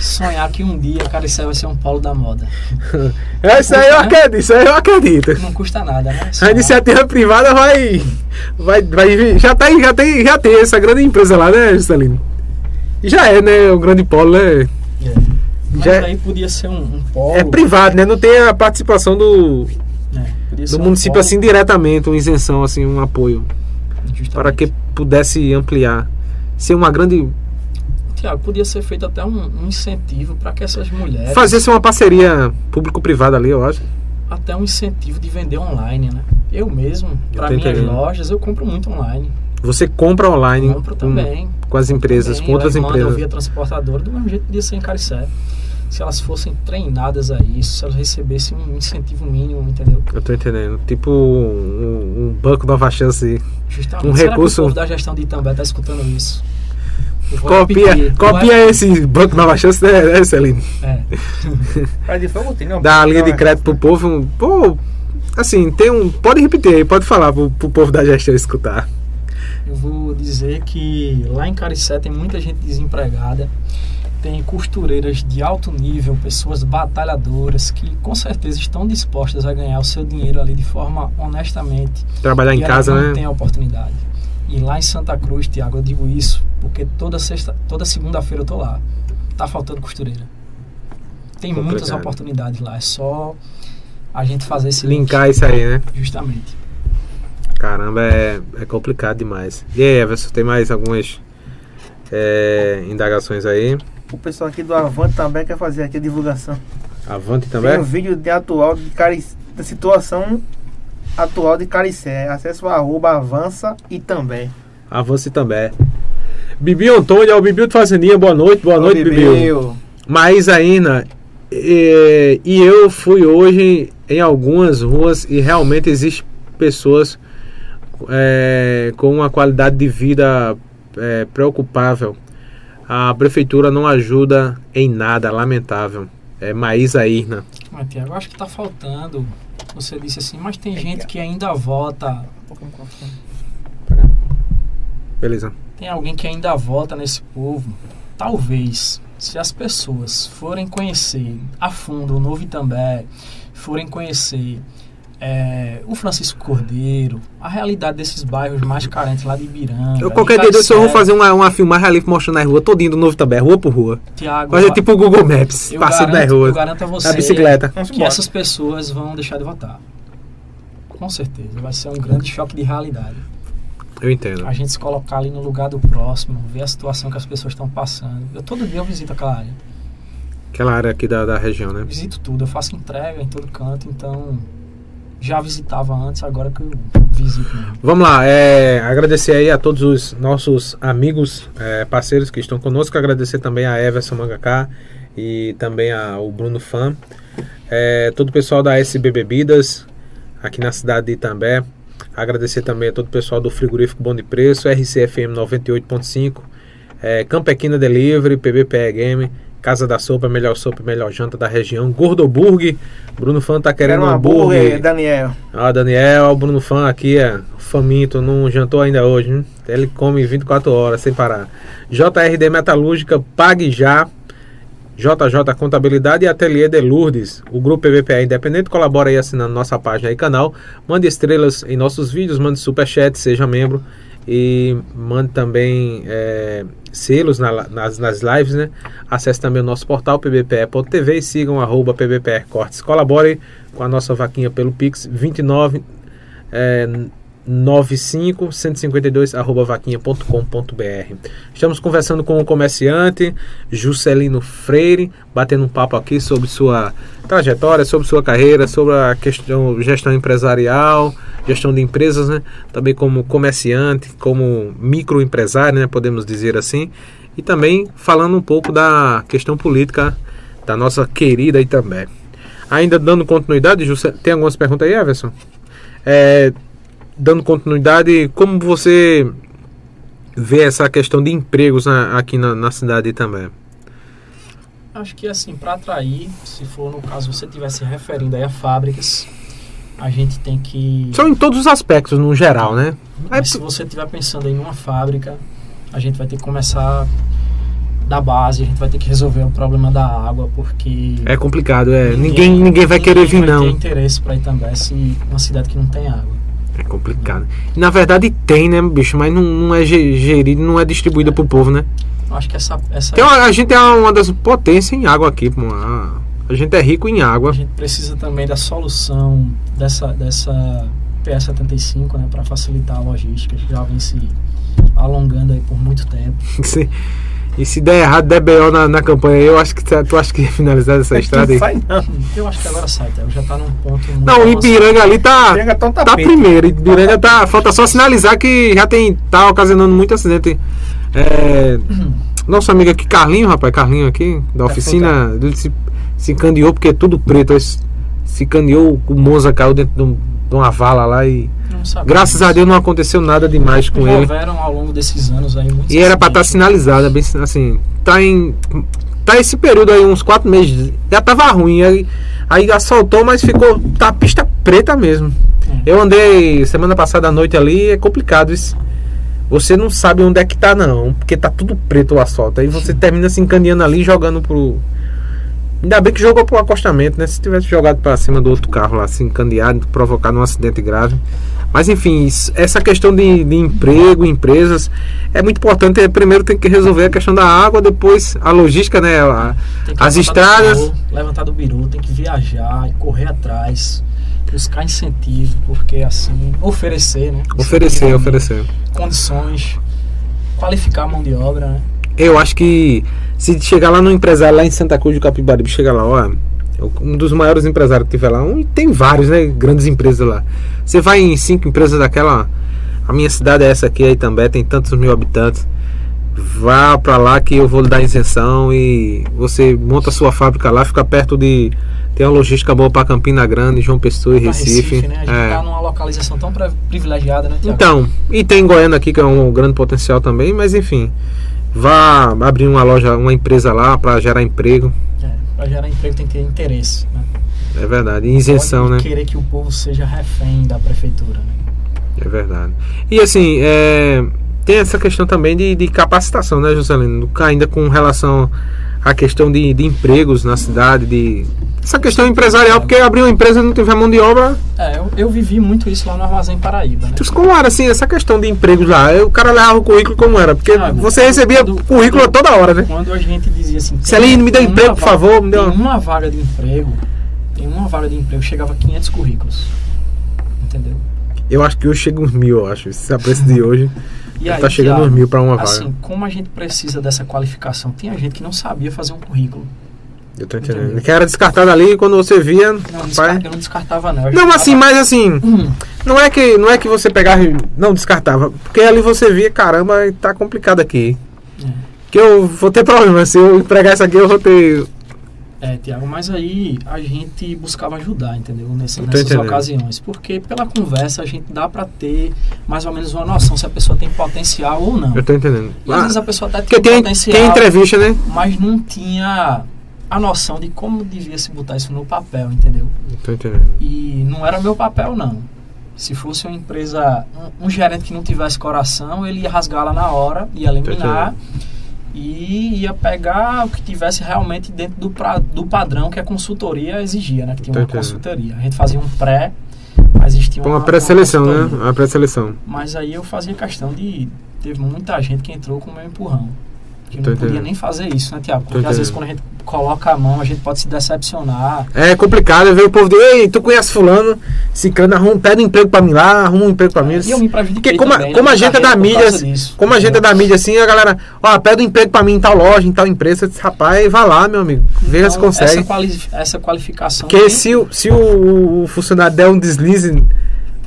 sonhar que um dia Caricé vai ser um polo da moda?
É, isso aí eu
Né?
acredito, isso aí eu acredito.
Não custa nada, né?
A
Sonhar.
iniciativa privada vai. Vai, vai já, tá, já, tem, já tem essa grande empresa lá, né, Juscelino? Já é, né? O grande polo, né?
É. Mas
Já-
aí podia ser um, um polo.
É privado, né? Não tem a participação do,
ser
do
um
município
polo,
assim diretamente, uma isenção, assim, um apoio.
justamente.
Para que pudesse ampliar. Ser uma grande.
Tiago, podia ser feito até um, um incentivo para que essas mulheres.
Fazer-se uma parceria público-privada ali, eu acho.
Até um incentivo de vender online, né? Eu mesmo,
Eu
para minhas
entendendo.
lojas, eu compro muito online.
Você compra online
Compro
com,
também.
com as empresas,
Também,
com outras
mandam
empresas.
via transportadora, do mesmo jeito podia ser em Caricé. Se elas fossem treinadas a isso, se elas recebessem um incentivo mínimo, entendeu?
Eu tô entendendo. Tipo um, um banco nova chance.
Justamente.
Um
Será
recurso-
que o povo da gestão de Itambé está escutando isso?
Copia,
repetir,
copia
é-
esse banco nova chance, né, né Celino?
É.
Dá a linha de
é.
crédito pro povo. Pô, assim, tem um. Pode repetir aí, pode falar pro, pro povo da gestão escutar.
Eu vou dizer que lá em Caricé tem muita gente desempregada, tem costureiras de alto nível, pessoas batalhadoras que com certeza estão dispostas a ganhar o seu dinheiro ali de forma honestamente.
Trabalhar em casa,
não
né?
tem a oportunidade. E lá em Santa Cruz, Tiago, eu digo isso porque toda sexta, toda segunda-feira eu tô lá. Tá faltando costureira. Tem muitas
Complicado.
oportunidades lá, é só a gente fazer esse link,
Linkar isso aí, né?
justamente.
Caramba, é, é complicado demais. E aí, Everson, tem mais algumas é, indagações aí?
O pessoal aqui do Avante também quer fazer aqui a divulgação.
Avante
Tem
também?
um vídeo de atual de Caricé, da situação atual de Caricé. Acesse o arroba avança e também.
Avance também. Bibi Antônio, é o Bibi do Fazendinha, boa noite, boa noite, Bibi. Maísa Ina, e, e eu fui hoje em algumas ruas e realmente existem pessoas é, com uma qualidade de vida é, preocupável. A prefeitura não ajuda em nada, lamentável. É Maísa Irna.
Mas, Tiago, acho que tá faltando. Você disse assim, mas tem gente que ainda vota.
Beleza.
Tem alguém que ainda vota nesse povo. Talvez, se as pessoas forem conhecer a fundo o Novo Itambé, forem conhecer é, o Francisco Cordeiro, a realidade desses bairros mais carentes lá de Ibiranga.
Eu qualquer dia desse eu vou fazer uma, uma filmagem relief mostrando a rua todinho do Novo Itambé, rua por rua.
Tiago,
Fazer tipo o Google Maps, passando
garanto,
na rua.
eu garanto a você
bicicleta.
que essas pessoas vão deixar de votar. Com certeza, vai ser um grande choque de realidade.
Eu entendo.
A gente se colocar ali no lugar do próximo, ver a situação que as pessoas estão passando. Eu todo dia eu visito aquela área.
Aquela área aqui da, da região, né?
Eu visito tudo, eu faço entrega em todo canto, então já visitava antes, agora que eu visito.
Vamos lá, é, agradecer aí a todos os nossos amigos, é, parceiros que estão conosco, agradecer também a Everson Mangaká e também ao Bruno Fan, é, todo o pessoal da SB Bebidas, aqui na cidade de Itambé, agradecer também a todo o pessoal do Frigorífico Bom de Preço, RCFM 98.5, é, Campequina Delivery, PBPE Game, Casa da Sopa, melhor sopa, melhor janta da região, Gordoburg, Bruno Fan tá querendo um
um hambúrguer,
hambúrguer,
Daniel.
ah, Daniel, o Bruno Fã aqui é faminto, não jantou ainda hoje. hein? Ele come 24 horas sem parar. JRD Metalúrgica, pague já. JJ Contabilidade e Ateliê de Lourdes. O grupo PVPA Independente colabora aí assinando nossa página e canal. Mande estrelas em nossos vídeos, mande superchat, seja membro. E mande também é, selos na- nas, nas lives, né? Acesse também o nosso portal pbpe.tv e sigam arroba pbpr cortes. Colabore com a nossa vaquinha pelo Pix 29 é, 95 152 arroba vaquinha.com.br. Estamos conversando com o comerciante Juscelino Freire, batendo um papo aqui sobre sua trajetória, sobre sua carreira, sobre a questão gestão empresarial, gestão de empresas, né? Também como comerciante, como microempresário, né? Podemos dizer assim. E também falando um pouco da questão política da nossa querida Itambé. Ainda dando continuidade, Jusce- tem algumas perguntas aí, Everson? É, dando continuidade, como você vê essa questão de empregos na- aqui na, na cidade também?
Acho que assim, para atrair, se for no caso você estiver se referindo aí a fábricas, a gente tem que.
São em todos os aspectos, no geral, né? É,
Mas se você estiver pensando em uma fábrica, a gente vai ter que começar da base, a gente vai ter que resolver o problema da água, porque.
é complicado, é. Ninguém, ninguém vai querer vir,
vai
não.
ter interesse para Itambé se uma cidade que não tem água.
É complicado. Na verdade tem, né, bicho? Mas não, não é ge- gerido, não é distribuído pro povo, né?
Acho que essa. essa
Tem uma- a gente é uma das potências em água aqui, pô. A, a gente é rico em água.
A gente precisa também da solução dessa, dessa PS75, né, para facilitar a logística, que já vem se alongando aí por muito tempo.
Se- e se der errado, der B.O. na, na campanha, eu acho que tu tu acha que ia finalizar essa estrada aí?
Não sai não.
Eu acho que agora sai, tá? já tá num ponto muito
Não, o. Ipiranga ali tá,
Chega tão
tá
tapete.
primeiro. Ipiranga tá. Falta só sinalizar que já tem. tá ocasionando muito acidente. É, nosso amigo aqui, Carlinho, rapaz, Carlinho aqui, da oficina, ele se, se candeou porque é tudo preto. aí Se, candeou, o Monza caiu dentro de, um- de uma vala lá e. Graças a Deus não aconteceu nada demais com ele.
Houveram ao longo desses anos aí
E era pra estar
acidentes.
sinalizada, bem assim. Tá em. Tá esse período aí, uns quatro meses. Já tava ruim. Aí, aí assaltou, mas ficou. Tá a pista preta mesmo.
É.
Eu andei semana passada à noite ali, é complicado isso. Você não sabe onde é que tá, não. Porque tá tudo preto o asfalto. Aí você termina se encaneando ali e jogando pro. Ainda bem que jogou pro acostamento, né? Se tivesse jogado pra cima do outro carro lá, se encaneado, provocado um acidente grave. Mas enfim, isso- essa questão de, de emprego, empresas, é muito importante. É, Primeiro tem que resolver a questão da água, depois a logística, né? a-
Tem que
as
levantar do
estradas.
biru, levantar do biru, tem que viajar e correr atrás, buscar incentivo, porque assim, oferecer, né?
Oferecer, oferecer.
Condições, qualificar a mão de obra, né?
Eu acho que se chegar lá no empresário lá em Santa Cruz do Capibaribe, chegar lá, ó, um dos maiores empresários que tiver lá, um, tem vários, né, grandes empresas lá. Você vai em cinco empresas daquela, a minha cidade é essa aqui, aí também tem tantos mil habitantes. Vá pra lá que eu vou lhe dar isenção e você monta sua fábrica lá, fica perto de. Tem uma logística boa pra Campina Grande, João Pessoa e
Pra
Recife.
né? A gente
É.
tá numa localização tão privilegiada, né, Tiago?
Então, e tem Goiânia aqui que é um grande potencial também, mas enfim. Vá abrir uma loja, uma empresa lá pra gerar emprego.
É, pra gerar emprego tem que ter interesse, né?
É verdade. Isenção, né?
querer que o povo seja refém da prefeitura, né?
É verdade. E assim, é, tem essa questão também de, de capacitação, né, Juscelino? Ainda com relação à questão de, de empregos na cidade, de essa questão empresarial, porque abrir uma empresa e não tiver mão de obra.
É, eu, eu vivi muito isso lá no Armazém Paraíba, né?
Então, Como era assim, essa questão de empregos lá? O cara levava o currículo como era? Porque
Ah,
você recebia
quando-
currículo a toda hora, né?
Quando a gente dizia assim...
Celino, me dê um emprego,
uma
por
vaga-
favor, me dê
Tem
uma-
uma vaga de emprego, tem uma vaga de emprego, chegava a 500 currículos. Entendeu?
Eu acho que hoje chega uns mil, eu acho. Esse é preço de hoje.
E
tá chegando uns mil pra uma vaga.
Assim, como a gente precisa dessa qualificação? Tinha gente que não sabia fazer um currículo.
Eu tô entendendo.
Entendeu?
Que era descartado ali quando você via.
Não,
rapaz-
eu não descartava não.
Não, assim, mas assim.
Hum,
Não é que não é que você pegava não descartava, porque ali você via, caramba, tá complicado aqui.
é.
Que eu vou ter problema, se eu entregar isso aqui eu vou ter.
É, Tiago, mas aí a gente buscava ajudar, entendeu? Nessa, nessas
entendendo.
ocasiões. Porque pela conversa a gente dá pra ter mais ou menos uma noção se a pessoa tem potencial ou não.
Eu tô entendendo.
E às vezes a pessoa até tinha
tem,
potencial,
tem entrevista, né?
mas não tinha a noção de como devia se botar isso no papel, entendeu?
Eu tô entendendo.
E não era meu papel, não. Se fosse uma empresa, um, um gerente que não tivesse coração, ele ia rasgar lá na hora, ia eliminar e ia pegar o que tivesse realmente dentro do, pra, do padrão que a consultoria exigia, né? Que tinha uma consultoria. A gente fazia um pré, mas existia uma,
uma pré-seleção, né? Uma pré-seleção.
Mas aí eu fazia questão de. Teve muita gente que entrou com o meu empurrão. Que
Tô
não podia nem fazer isso, né, Tiago?
Tô
Porque às vezes quando a gente coloca a mão, a gente pode se decepcionar.
É complicado, ver o povo dizer, ei, tu conhece fulano, se cana, arruma, pede um emprego pra mim lá, arruma um emprego pra mim.
E eu me
Porque como,
também,
como
né,
a gente é da mídia,
disso.
como a gente é da mídia assim, a galera, ó, pede um emprego pra mim em tal loja, em tal empresa, disse, rapaz, vai lá, meu amigo, veja se
Então,
consegue.
Essa, quali essa qualificação.
Porque se, se o, o funcionário der um deslize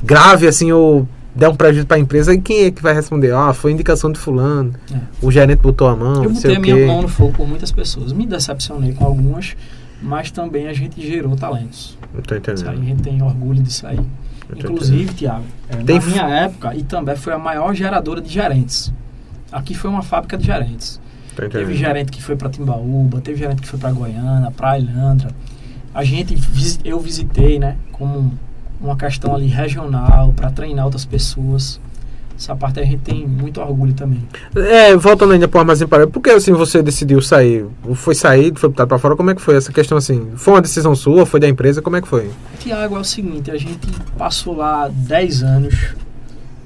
grave, assim, ou der um prejuízo pra empresa, aí quem é que vai responder? Ah, foi indicação de fulano,
É.
o gerente botou a mão,
Eu botei a minha mão no fogo por muitas pessoas. Me decepcionei com algumas, mas também a gente gerou talentos. Isso aí, a
entendendo.
gente tem orgulho disso aí. Inclusive, Tiago, é, na minha época, e também foi a maior geradora de gerentes. Aqui foi uma fábrica de gerentes. Teve
entendendo.
gerente que foi para Timbaúba, teve gerente que foi para Goiânia, para Ilhandra. A gente, eu visitei, né, como uma questão ali regional, para treinar outras pessoas. Essa parte a gente tem muito orgulho também.
É, voltando ainda pro armazém parede, por que assim você decidiu sair? Foi sair, foi botado pra fora? Como é que foi essa questão assim? Foi uma decisão sua? Foi da empresa? Como é que foi?
Tiago, é o seguinte, a gente passou lá 10 anos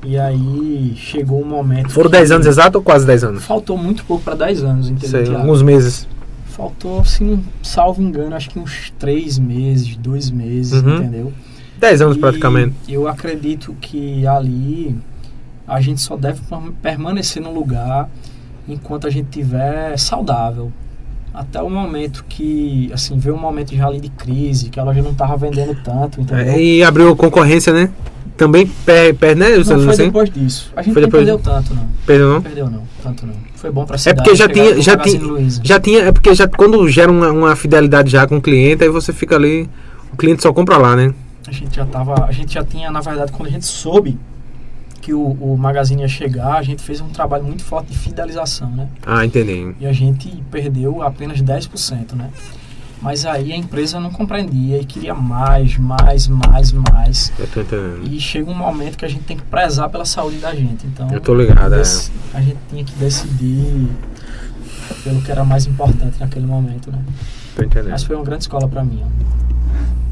e aí chegou um momento.
Foram
que
10 anos exato ou quase 10 anos?
Faltou muito pouco para 10 anos, entendeu?
Sei,
Tiago?
alguns meses.
Faltou, se não salvo engano, acho que uns 3 meses, 2 meses,
Uhum.
entendeu?
10 anos
E
praticamente.
Eu acredito que ali a gente só deve perma- permanecer no lugar enquanto a gente tiver saudável. Até o momento que, assim, veio um momento já ali de crise, que a loja não tava vendendo tanto, entendeu?
É, e abriu concorrência, né? Também perde, per, né,
Não foi
Assim?
depois disso. A gente
Foi
não
depois-
perdeu tanto, não.
Perdeu não?
Perdeu não, tanto não. Foi bom pra
É
cidade.
porque já tinha, já tinha, já tinha, é porque já quando gera uma, uma fidelidade já com o cliente, aí você fica ali, o cliente só compra lá, né?
A gente já tava, a gente já tinha, na verdade, quando a gente soube que o, o Magazine ia chegar, a gente fez um trabalho muito forte de fidelização, né?
Ah, entendi.
E a gente perdeu apenas 10%, né? Mas aí a empresa não compreendia e queria mais, mais, mais, mais.
Eu tô entendendo.
E chega um momento que a gente tem que prezar pela saúde da gente. Então,
Eu tô ligado, é.
a gente tinha que decidir pelo que era mais importante naquele momento, né?
Tô entendendo.
Mas foi uma grande escola para mim. ó.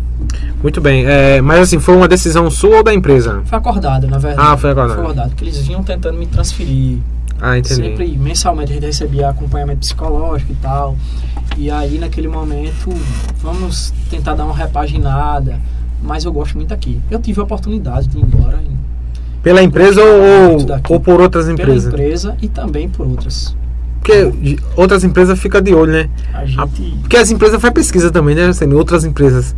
Muito bem. É, mas assim, foi uma decisão sua ou da empresa?
Foi acordado, na verdade.
Ah, foi acordado.
Foi acordado, porque eles vinham tentando me transferir.
Ah, entendi.
Sempre, mensalmente, a gente recebia acompanhamento psicológico e tal. E aí, naquele momento, vamos tentar dar uma repaginada. Mas eu gosto muito aqui. Eu tive a oportunidade de ir embora em-
Pela empresa ou, ou por outras
pela
empresas?
empresa e também por outras.
Porque outras empresas ficam de olho, né?
A gente.
Porque as empresas fazem pesquisa também, né? Assim, outras empresas.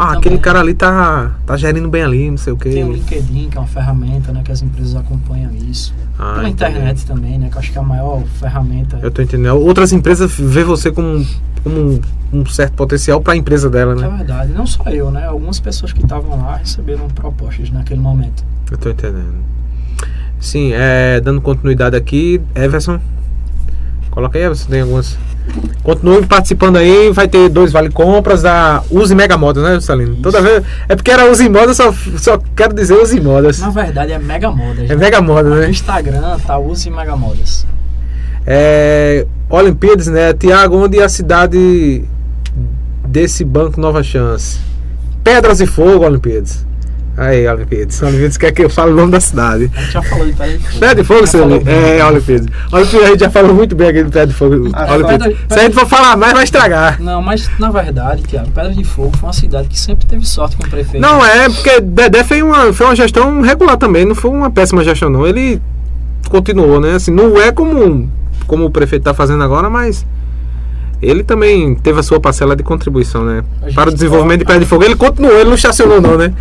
Ah,
Também.
aquele cara ali tá, tá gerindo bem ali, não sei o quê.
Tem o LinkedIn, que é uma ferramenta, né? Que as empresas acompanham isso.
Ah,
Pela
entendi.
internet também, né? Que eu acho que é a maior ferramenta.
Eu tô entendendo. Outras empresas vê você como, como um, certo potencial para a empresa dela,
É
né?
verdade. Não só eu, né? Algumas pessoas que estavam lá receberam propostas naquele momento.
Eu tô entendendo. Sim, é, dando continuidade aqui, Everson. Coloca aí, Everson, tem algumas. Continue participando aí, vai ter dois vale compras da Use Mega Modas, né, Salino?
Isso.
Toda vez. É porque era Use Modas, só, só quero dizer Use Modas.
Na verdade é Mega Modas.
É
né?
Mega Modas,
No
né?
Instagram tá Use Mega Modas.
É, Olimpíadas, né? Tiago, onde é a cidade desse banco Nova Chance? Pedras e Fogo, Olimpíadas. Aí, Olimpíadas. Olimpíadas quer que eu fale o nome da cidade.
A gente já falou de Pedra de Fogo.
Pé de Fogo, seu. É, Olimpíadas. Olimpíadas, a gente já falou muito bem aqui do Pé de Fogo.
Ah,
Olimpíadas.
Pedra-
Se a gente for falar mais, vai estragar.
Não, mas na verdade, Tiago, Pedra de Fogo foi uma cidade que sempre teve sorte com o prefeito.
Não, é porque Dedé foi uma, foi uma gestão regular também, não foi uma péssima gestão, não. Ele continuou, né? Assim, não é como, como o prefeito está fazendo agora, mas ele também teve a sua parcela de contribuição, né? Para o desenvolvimento de Pé de Fogo. Ele continuou, ele não estacionou, não, né?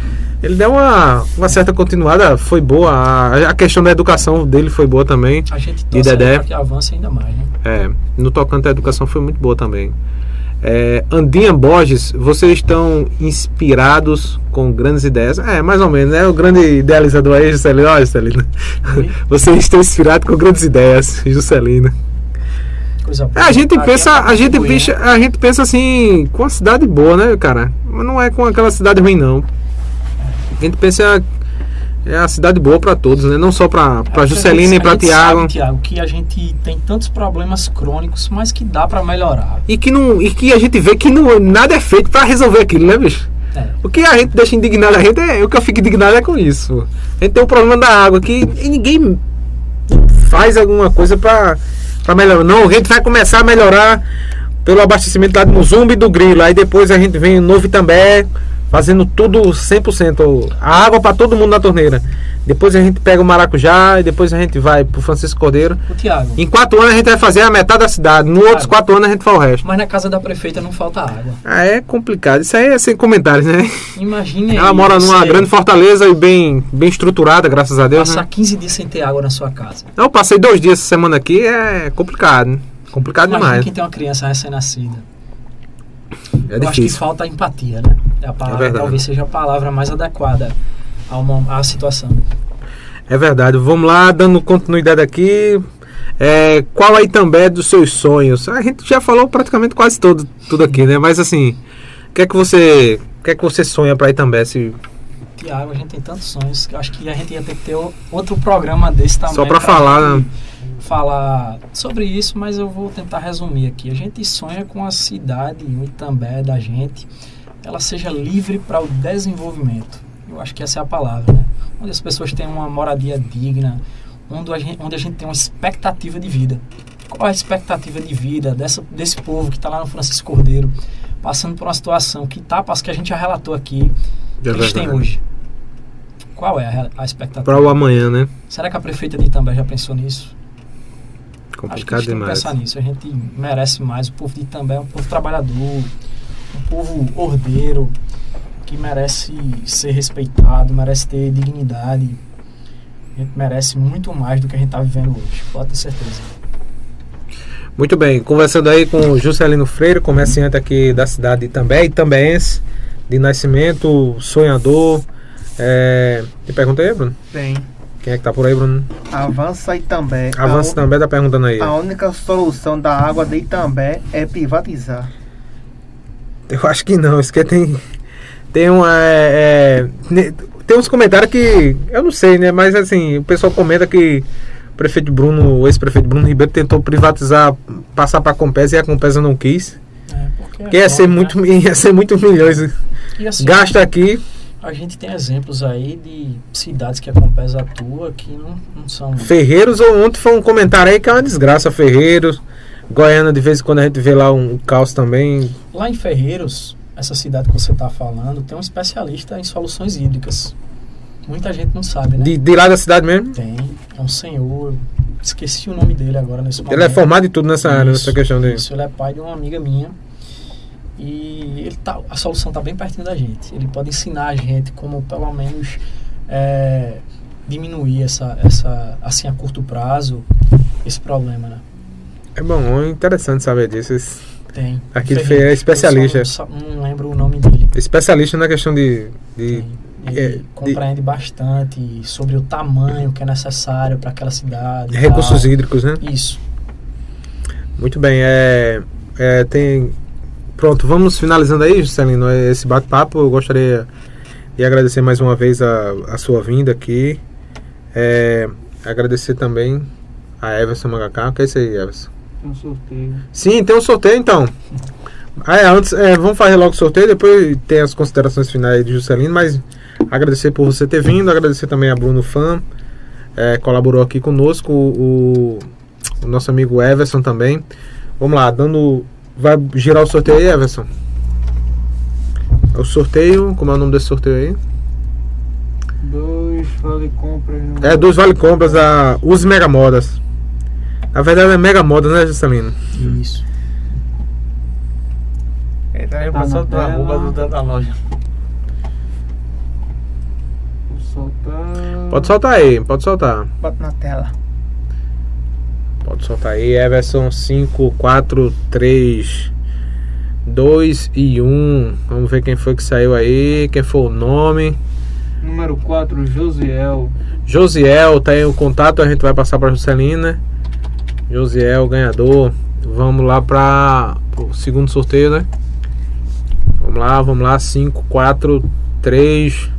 Ele deu uma, uma certa continuada, foi boa. A, a questão da educação dele foi boa também.
A gente
E
torce
Dedé?
que avance ainda mais, né?
É, no tocante à educação foi muito boa também. É, Andinha Borges, vocês estão inspirados com grandes ideias? É, mais ou menos, né? O grande idealizador aí, Juscelino. Olha, Juscelino. Vocês estão inspirados com grandes ideias, Juscelino.
Coisa
É, a gente pensa,
é pra
a gente pensa,
né?
a gente pensa assim, com uma cidade boa, né, cara? Mas não é com aquela cidade ruim, não. A gente pensa é a cidade boa pra todos, né? Não só pra, pra
É, a
Juscelino e pra
a gente
Tiago.
Sabe, Tiago, que a gente tem tantos problemas crônicos, mas que dá para melhorar.
E que, não, e que a gente vê que não, nada é feito pra resolver aquilo, né, bicho?
É.
O que a gente deixa indignado, a gente é, o que eu fico indignado é com isso. A gente tem o problema da água que e ninguém faz alguma coisa pra, pra melhorar. Não, a gente vai começar a melhorar pelo abastecimento lá de Muzumbi e do Grilo. Aí depois a gente vem no Novo Itambé fazendo tudo 100%. A água pra todo mundo na torneira. Depois a gente pega o Maracujá e depois a gente vai pro Francisco Cordeiro.
O Tiago,
Em quatro anos a gente vai fazer a metade da cidade. No outros quatro anos a gente faz o resto.
mas na casa da prefeita não falta água.
Ah, é complicado. Isso aí é sem comentários, né?
Imagine
Ela
aí
mora numa grande fortaleza e bem, bem estruturada, graças a Deus.
passar
Né?
15 dias sem ter água na sua casa.
Eu passei dois dias essa semana aqui, é complicado. né? Complicado
Imagine
demais.
quem tem uma criança recém-nascida.
É
Eu acho que
difícil.
falta empatia, né? É a palavra,
verdade.
talvez seja a palavra mais adequada a uma, à situação.
É verdade. Vamos lá, dando continuidade aqui. É, qual aí também é dos seus sonhos? A gente já falou praticamente quase todo, tudo aqui, né? Mas assim, o que é que você, o que é que você sonha para Itambé? Se,
Tiago, a gente tem tantos sonhos que acho que a gente ia ter que ter outro programa desse também.
Só pra falar, né?
Falar sobre isso, mas eu vou tentar resumir aqui. A gente sonha com a cidade, o Itambé da gente, ela seja livre para o desenvolvimento. Eu acho que essa é a palavra, né? Onde as pessoas tenham uma moradia digna, onde a gente, onde a gente tem uma expectativa de vida. Qual é a expectativa de vida dessa, desse povo que está lá no Francisco Cordeiro, passando por uma situação que tá, que a gente já relatou aqui, que eles têm hoje? Qual é a, a expectativa?
para o amanhã, né?
Será que a prefeita de Itambé já pensou nisso? Acho que a
Complicado
gente tem que
demais.
pensar nisso. A gente merece mais. O povo de Itambé é um povo trabalhador, um povo ordeiro, que merece ser respeitado, merece ter dignidade. A gente merece muito mais do que a gente está vivendo hoje. Pode ter certeza.
Muito bem, conversando aí com o Juscelino Freire, comerciante aqui da cidade de Itambé, itambense, de nascimento, sonhador. É... Tem pergunta aí, Bruno?
Tem.
Quem é que tá por aí, Bruno?
Avança Itambé.
Avança
a,
também, tá perguntando aí.
a única solução da água de Itambé é privatizar.
Eu acho que não, isso que tem. Tem uma. é, é, tem uns comentários que. Eu não sei, né? Mas assim, o pessoal comenta que o prefeito Bruno, o ex-prefeito Bruno Ribeiro tentou privatizar, passar pra Compesa e a Compesa não quis.
É, porque
Que ia ser
né?
muito, ia ser muito milhões.
Assim,
Gasta aqui.
A gente tem exemplos aí de cidades que a Compesa atua que não, não são.
Ferreiros, ou ontem foi um comentário aí que é uma desgraça. Ferreiros, Goiânia, de vez em quando a gente vê lá um, caos também.
Lá em Ferreiros, essa cidade que você está falando, tem um especialista em soluções hídricas. Muita gente não sabe, né?
De, de lá da cidade mesmo.
Tem. É um senhor. Esqueci o nome dele agora nesse momento.
Ele é formado em tudo nessa área,
Isso,
nessa questão de.
Isso, ele é pai de uma amiga minha. E ele tá, a solução está bem pertinho da gente. Ele pode ensinar a gente como, pelo menos, é, diminuir essa, essa, assim, a curto prazo, esse problema, né?
É bom, é interessante saber disso.
Tem.
Aqui
Ferreira,
é especialista.
Não, não lembro o nome dele.
Especialista na questão de. de
Tem. Ele
é, de-
compreende bastante sobre o tamanho que é necessário para aquela cidade.
recursos
tal.
hídricos, né?
Isso.
Muito bem, é, é, tem. Pronto, vamos finalizando aí, Juscelino, esse bate-papo. Eu gostaria de agradecer mais uma vez a, a sua vinda aqui. É, agradecer também a Everson Magacá. O que é isso aí, Everson?
Um sorteio.
Sim, tem um sorteio então. Ah, é, antes, é, vamos fazer logo o sorteio, depois tem as considerações finais de Juscelino, mas agradecer por você ter vindo, agradecer também a Bruno Fan, é, colaborou aqui conosco, o, o nosso amigo Everson também. Vamos lá, dando. Vai girar o sorteio aí, Everson? O sorteio, como é o nome desse sorteio aí?
Dois vale compras no.
É, dois vale compras a Use Mega Modas. Na verdade é Mega Modas, né, Juscelino?
Isso.
É, tá aí
Tá
passou
na
do
tela.
arroba do da loja.
Vou soltar.
Pode soltar aí, pode soltar.
Bota na tela.
Pode soltar aí, Everson 5, 4, 3, 2 e 1. Vamos ver quem foi que saiu aí, quem foi o nome.
Número 4, Josiel.
Josiel, tá aí o contato, a gente vai passar para Juscelina. Josiel, ganhador. Vamos lá para o segundo sorteio, né? Vamos lá, vamos lá. 5, 4, 3,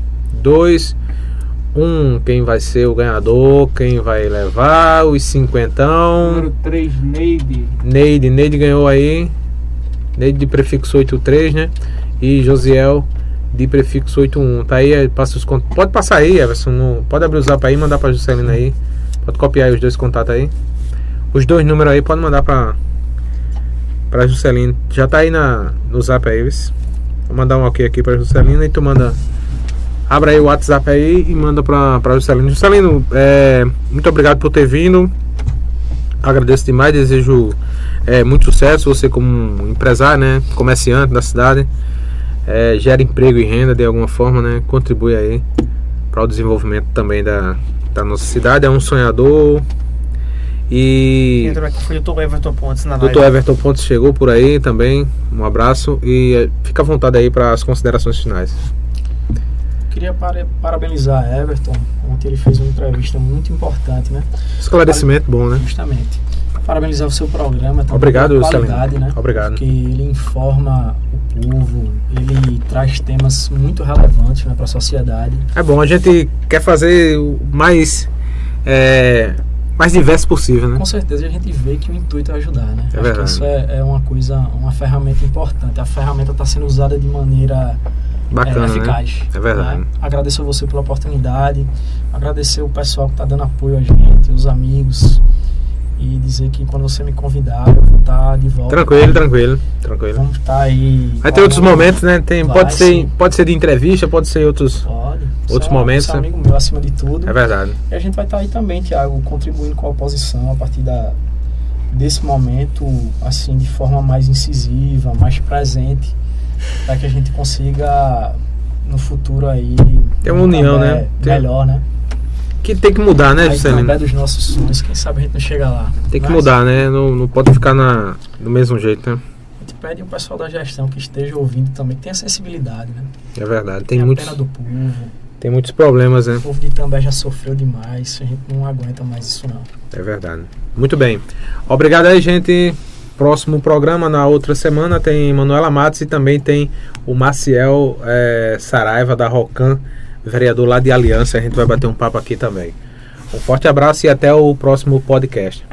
2, 1. Quem vai ser o ganhador? Quem vai levar os cinquentão?
Número 3, Neide.
Neide, Neide ganhou aí. Neide de prefixo 83, né? E Josiel de prefixo 81. Tá aí, passa os cont... Pode passar aí, Everson. Pode abrir o zap aí e mandar pra Juscelina aí. Pode copiar aí os dois contatos aí. Os dois números aí, pode mandar pra, pra Juscelina. Já tá aí na, no zap aí, viu? Vou mandar um ok aqui pra Juscelina e tu manda. Abra aí o WhatsApp aí e manda pra, pra Juscelino. Juscelino, é, muito obrigado por ter vindo. Agradeço demais, desejo é, muito sucesso. Você como empresário, né? Comerciante da cidade. É, gera emprego e renda de alguma forma, né? Contribui aí para o desenvolvimento também da, da nossa cidade. É um sonhador. E
Entrou aqui foi o Dr. Everton Pontes na
Dr.
live.
Everton Pontes chegou por aí também. Um abraço e é, fica à vontade aí para as considerações finais.
Queria para- parabenizar a Everton. Ontem ele fez uma entrevista muito importante, né?
Esclarecimento bom, né?
Justamente. Parabenizar o seu programa. também
Obrigado,
qualidade, né?
Obrigado.
Porque ele informa o povo, ele traz temas muito relevantes né, para a sociedade.
É bom, a gente quer fazer mais é, mais diverso possível, né?
Com certeza a gente vê que o intuito é ajudar, né?
É
Acho que
verdade.
isso é, é uma coisa, uma ferramenta importante. A ferramenta está sendo usada de maneira
Bacana,
é,
né?
eficaz.
É verdade.
né? Agradeço a você pela oportunidade, agradecer o pessoal que está dando apoio a gente, os amigos, e dizer que quando você me convidar, eu vou estar de volta.
Tranquilo, tranquilo, tranquilo.
Vamos estar aí.
Vai ter outros momentos, né? Tem,
Vai,
pode, ser,
sim.
pode ser de entrevista, pode ser outros.
Pode.
Outros
é
momentos,
Você
né?
amigo meu acima de tudo.
É verdade.
E a gente vai estar aí também, Tiago, contribuindo com a oposição a partir da, desse momento, assim, de forma mais incisiva, mais presente, para que a gente consiga no futuro aí
Ter uma união, né?
Melhor, né?
Que tem que mudar, né, Juscelino?
Dos nossos sonhos, quem sabe a gente não chega lá.
Tem que
Mas
mudar, né? Não, não pode ficar na, do mesmo jeito, né?
A gente pede ao pessoal da gestão que esteja ouvindo também, que tenha sensibilidade, né?
É verdade. Tem
Tenha
muitos,
pena do povo.
tem muitos problemas, né?
O povo de Itambé já sofreu demais, a gente não aguenta mais isso não.
É verdade. Muito bem. Obrigado aí, gente. Próximo programa, na outra semana, tem Manuela Matos e também tem o Maciel eh, Saraiva, da Rocan, vereador lá de Aliança. A gente vai bater um papo aqui também. Um forte abraço e até o próximo podcast.